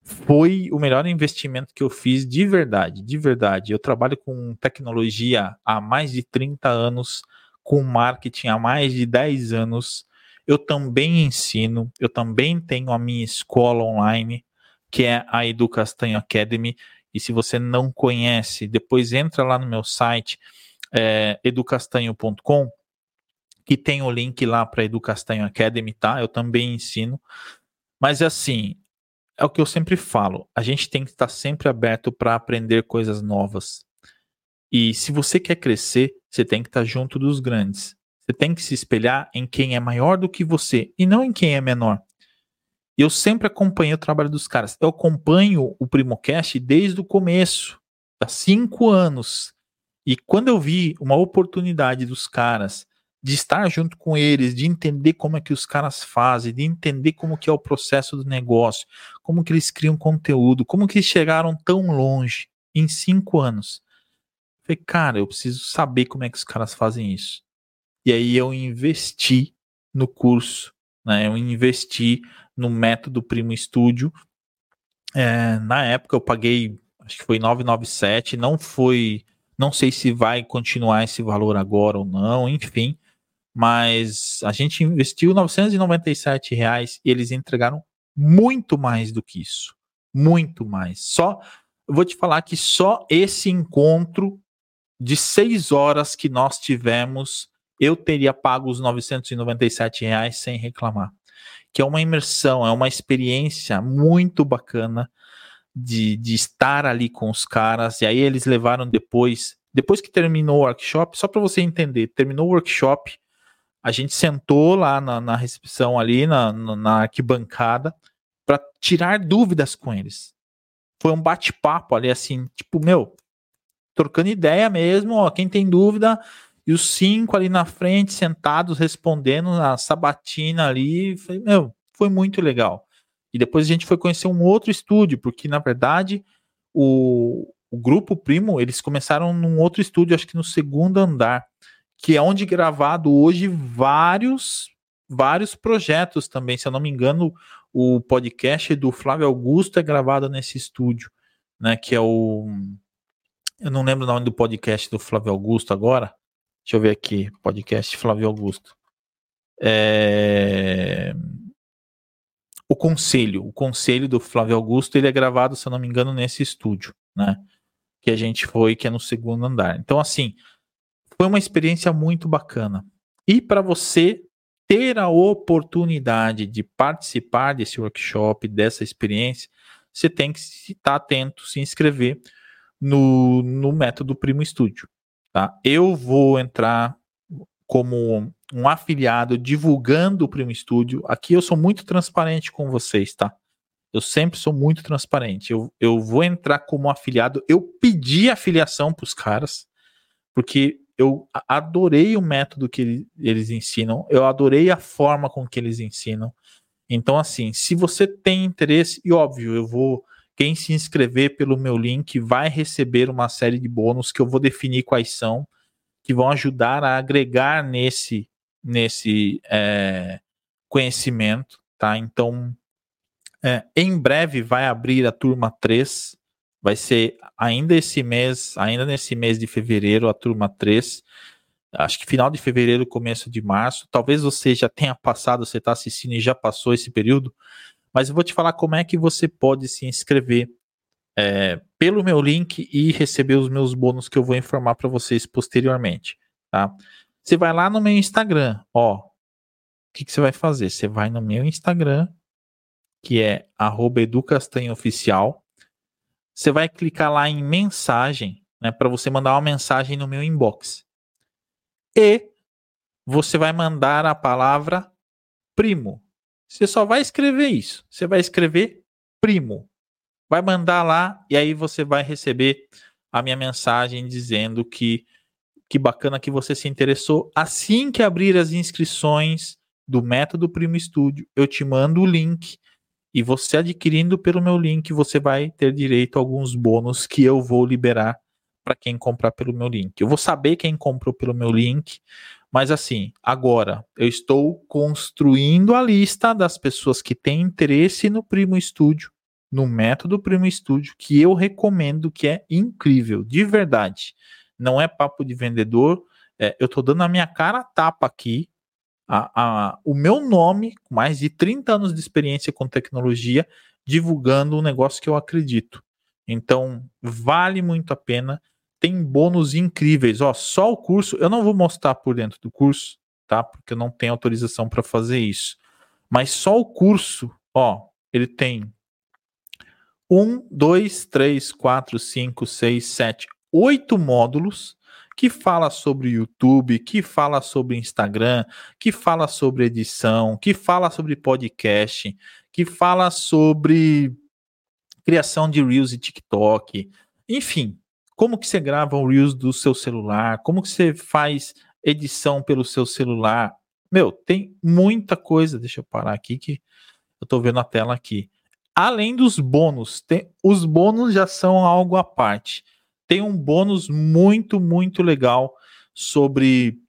foi o melhor investimento que eu fiz de verdade, de verdade. Eu trabalho com tecnologia há mais de 30 anos, com marketing há mais de 10 anos. Eu também ensino, eu também tenho a minha escola online, que é a Educastanho Academy. E se você não conhece, depois entra lá no meu site, é, educastanho.com, que tem o link lá para Educastanho Academy, tá? Eu também ensino. Mas assim, é o que eu sempre falo. A gente tem que estar sempre aberto para aprender coisas novas. E se você quer crescer, você tem que estar junto dos grandes. Você tem que se espelhar em quem é maior do que você e não em quem é menor. Eu sempre acompanhei o trabalho dos caras. Eu acompanho o Primocast desde o começo, há cinco anos. E quando eu vi uma oportunidade dos caras de estar junto com eles, de entender como é que os caras fazem, de entender como que é o processo do negócio, como que eles criam conteúdo, como que eles chegaram tão longe em cinco anos. Falei, cara, eu preciso saber como é que os caras fazem isso. E aí eu investi no curso, né? Eu investi no método Primo Studio. É, na época eu paguei, acho que foi 997, não foi, não sei se vai continuar esse valor agora ou não, enfim mas a gente investiu 997 reais e eles entregaram muito mais do que isso, muito mais. Só, vou te falar que só esse encontro de seis horas que nós tivemos, eu teria pago os 997 reais sem reclamar. Que é uma imersão, é uma experiência muito bacana de, de estar ali com os caras. E aí eles levaram depois, depois que terminou o workshop, só para você entender, terminou o workshop, a gente sentou lá na, na recepção ali, na, na arquibancada, para tirar dúvidas com eles. Foi um bate-papo ali, assim, tipo, meu, trocando ideia mesmo, ó, quem tem dúvida, e os cinco ali na frente, sentados, respondendo na sabatina ali, foi, meu, foi muito legal. E depois a gente foi conhecer um outro estúdio, porque na verdade o, o grupo Primo, eles começaram num outro estúdio, acho que no segundo andar que é onde gravado hoje vários vários projetos também. Se eu não me engano, o podcast do Flávio Augusto é gravado nesse estúdio, né? Que é o eu não lembro o nome do podcast do Flávio Augusto agora. Deixa eu ver aqui, podcast Flávio Augusto. É... O conselho, o conselho do Flávio Augusto, ele é gravado, se eu não me engano, nesse estúdio, né? Que a gente foi, que é no segundo andar. Então, assim, foi uma experiência muito bacana. E para você ter a oportunidade de participar desse workshop, dessa experiência, você tem que estar atento, se inscrever no, no método Primo Studio. Tá? Eu vou entrar como um afiliado divulgando o Primo Studio. Aqui eu sou muito transparente com vocês, tá? Eu sempre sou muito transparente. Eu, eu vou entrar como afiliado. Eu pedi afiliação para os caras, porque eu adorei o método que eles ensinam, eu adorei a forma com que eles ensinam. Então, assim, se você tem interesse, e óbvio, eu vou. Quem se inscrever pelo meu link vai receber uma série de bônus que eu vou definir quais são, que vão ajudar a agregar nesse, nesse é, conhecimento, tá? Então, é, em breve vai abrir a turma 3 Vai ser ainda esse mês, ainda nesse mês de fevereiro, a turma 3. Acho que final de fevereiro, começo de março. Talvez você já tenha passado, você está assistindo e já passou esse período. Mas eu vou te falar como é que você pode se inscrever é, pelo meu link e receber os meus bônus que eu vou informar para vocês posteriormente, tá? Você vai lá no meu Instagram, ó. O que, que você vai fazer? Você vai no meu Instagram, que é @educastanhoficial você vai clicar lá em mensagem, né, para você mandar uma mensagem no meu inbox. E você vai mandar a palavra primo. Você só vai escrever isso. Você vai escrever primo. vai mandar lá e aí você vai receber a minha mensagem dizendo que que bacana que você se interessou. Assim que abrir as inscrições do Método Primo Estúdio, eu te mando o link e você adquirindo pelo meu link, você vai ter direito a alguns bônus que eu vou liberar para quem comprar pelo meu link. Eu vou saber quem comprou pelo meu link, mas assim, agora eu estou construindo a lista das pessoas que têm interesse no Primo Estúdio, no método Primo Estúdio, que eu recomendo, que é incrível, de verdade não é papo de vendedor. É, eu estou dando a minha cara a tapa aqui. A, a, o meu nome, com mais de 30 anos de experiência com tecnologia, divulgando um negócio que eu acredito. Então, vale muito a pena. Tem bônus incríveis. Ó, só o curso, eu não vou mostrar por dentro do curso, tá? Porque eu não tenho autorização para fazer isso. Mas só o curso, ó, ele tem um, dois, três, quatro, cinco, seis, sete, oito módulos que fala sobre YouTube, que fala sobre Instagram, que fala sobre edição, que fala sobre podcast, que fala sobre criação de Reels e TikTok, enfim, como que você grava um Reels do seu celular, como que você faz edição pelo seu celular. Meu, tem muita coisa, deixa eu parar aqui que eu tô vendo a tela aqui. Além dos bônus, tem, os bônus já são algo à parte tem um bônus muito, muito legal sobre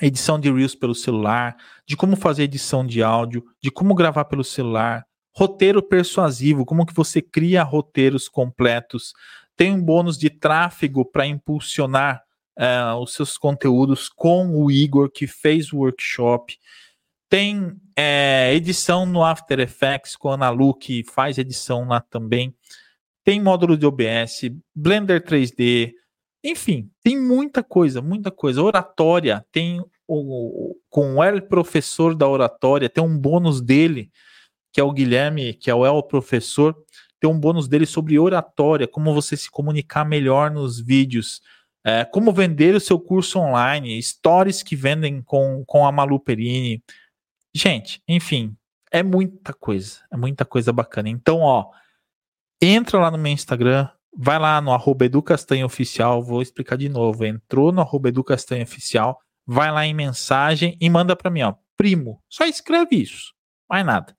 edição de Reels pelo celular, de como fazer edição de áudio, de como gravar pelo celular, roteiro persuasivo, como que você cria roteiros completos. Tem um bônus de tráfego para impulsionar uh, os seus conteúdos com o Igor, que fez o workshop. Tem é, edição no After Effects com a Ana Lu, que faz edição lá também tem módulo de OBS, Blender 3D, enfim, tem muita coisa, muita coisa. Oratória, tem o, com o El Professor da Oratória, tem um bônus dele, que é o Guilherme, que é o El Professor, tem um bônus dele sobre oratória, como você se comunicar melhor nos vídeos, é, como vender o seu curso online, stories que vendem com, com a Malu Perini. Gente, enfim, é muita coisa, é muita coisa bacana. Então, ó, entra lá no meu Instagram, vai lá no arroba vou explicar de novo. Entrou no arroba vai lá em mensagem e manda para mim, ó, primo, só escreve isso, mais nada.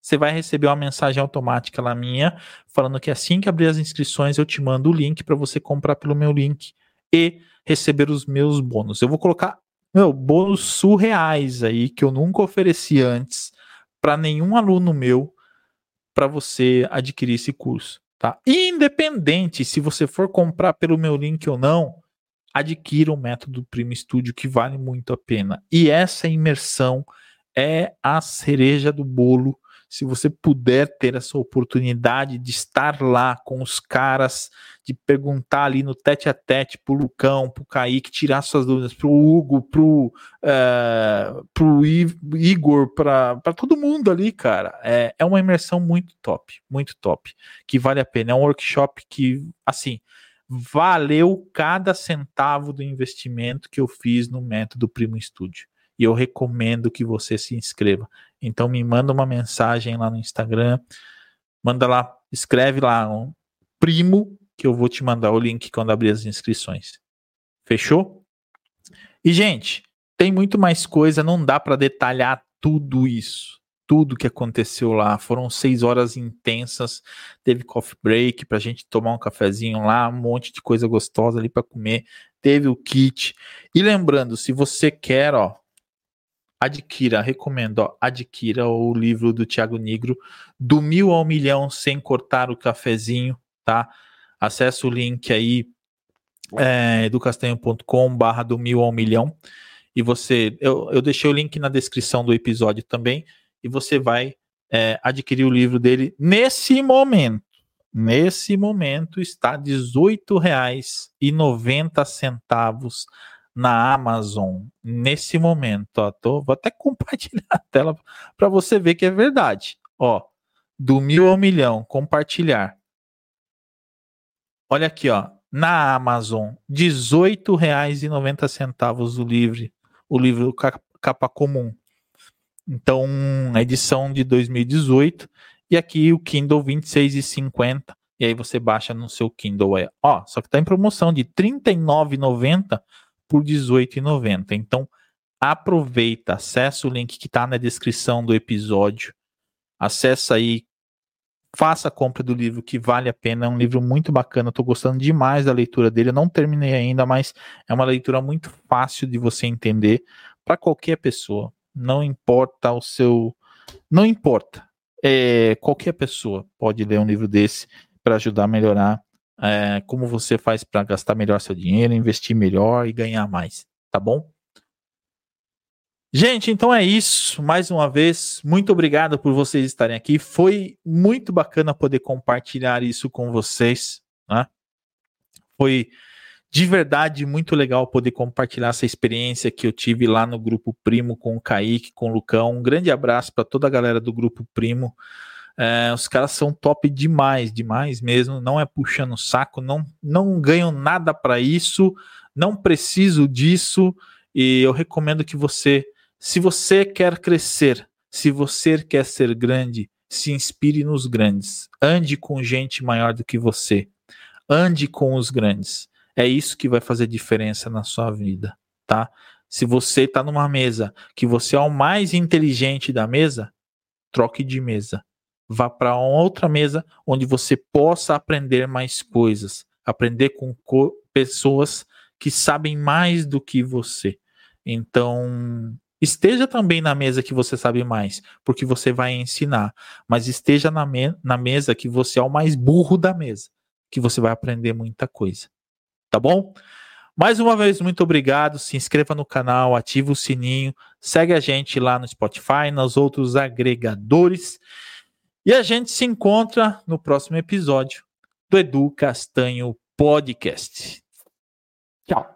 Você vai receber uma mensagem automática lá minha, falando que assim que abrir as inscrições eu te mando o link para você comprar pelo meu link e receber os meus bônus. Eu vou colocar, meu, bônus surreais aí que eu nunca ofereci antes para nenhum aluno meu para você adquirir esse curso, tá? Independente se você for comprar pelo meu link ou não, adquira o método Primo Studio que vale muito a pena. E essa imersão é a cereja do bolo se você puder ter essa oportunidade de estar lá com os caras, de perguntar ali no tete a tete pro Lucão, pro Kaique, tirar suas dúvidas, pro Hugo, pro, uh, pro Igor, para todo mundo ali, cara. É, é uma imersão muito top, muito top, que vale a pena. É um workshop que, assim, valeu cada centavo do investimento que eu fiz no método Primo Studio e eu recomendo que você se inscreva. Então me manda uma mensagem lá no Instagram, manda lá, escreve lá um primo que eu vou te mandar o link quando abrir as inscrições. Fechou? E gente, tem muito mais coisa, não dá para detalhar tudo isso. Tudo que aconteceu lá, foram seis horas intensas. Teve coffee break para a gente tomar um cafezinho lá, um monte de coisa gostosa ali para comer. Teve o kit. E lembrando, se você quer, ó, adquira, recomendo, ó, adquira o livro do Tiago Negro, do mil ao milhão sem cortar o cafezinho, tá? Acesse o link aí, é, educastanho.com barra do mil ao milhão, e você, eu, eu deixei o link na descrição do episódio também, e você vai é, adquirir o livro dele nesse momento. Nesse momento está R$ 18,90 na Amazon nesse momento. Ó, tô, vou até compartilhar a tela para você ver que é verdade. Ó, do mil ao milhão, compartilhar. Olha aqui, ó, na Amazon, R$ 18,90 o livro, o livro capa comum. Então, edição de 2018 e aqui o Kindle 26,50. E aí você baixa no seu Kindle. Ó, só que tá em promoção de R$ 39,90 por R$ 18,90. Então aproveita, acessa o link que está na descrição do episódio. Acessa aí, faça a compra do livro que vale a pena. É um livro muito bacana. Estou gostando demais da leitura dele. Eu não terminei ainda, mas é uma leitura muito fácil de você entender para qualquer pessoa. Não importa o seu, não importa. É, qualquer pessoa pode ler um livro desse para ajudar a melhorar é, como você faz para gastar melhor seu dinheiro, investir melhor e ganhar mais, tá bom? Gente, então é isso. Mais uma vez, muito obrigado por vocês estarem aqui. Foi muito bacana poder compartilhar isso com vocês. Né? Foi de verdade muito legal poder compartilhar essa experiência que eu tive lá no Grupo Primo com o Kaique, com o Lucão. Um grande abraço para toda a galera do Grupo Primo. É, os caras são top demais, demais mesmo. Não é puxando saco, não, não ganham nada para isso, não preciso disso. E eu recomendo que você se você quer crescer, se você quer ser grande, se inspire nos grandes. Ande com gente maior do que você. Ande com os grandes. É isso que vai fazer diferença na sua vida, tá? Se você está numa mesa que você é o mais inteligente da mesa, troque de mesa. Vá para outra mesa onde você possa aprender mais coisas, aprender com pessoas que sabem mais do que você. Então, Esteja também na mesa que você sabe mais, porque você vai ensinar. Mas esteja na, me na mesa que você é o mais burro da mesa, que você vai aprender muita coisa. Tá bom? Mais uma vez, muito obrigado. Se inscreva no canal, ative o sininho, segue a gente lá no Spotify, nos outros agregadores. E a gente se encontra no próximo episódio do Edu Castanho Podcast. Tchau.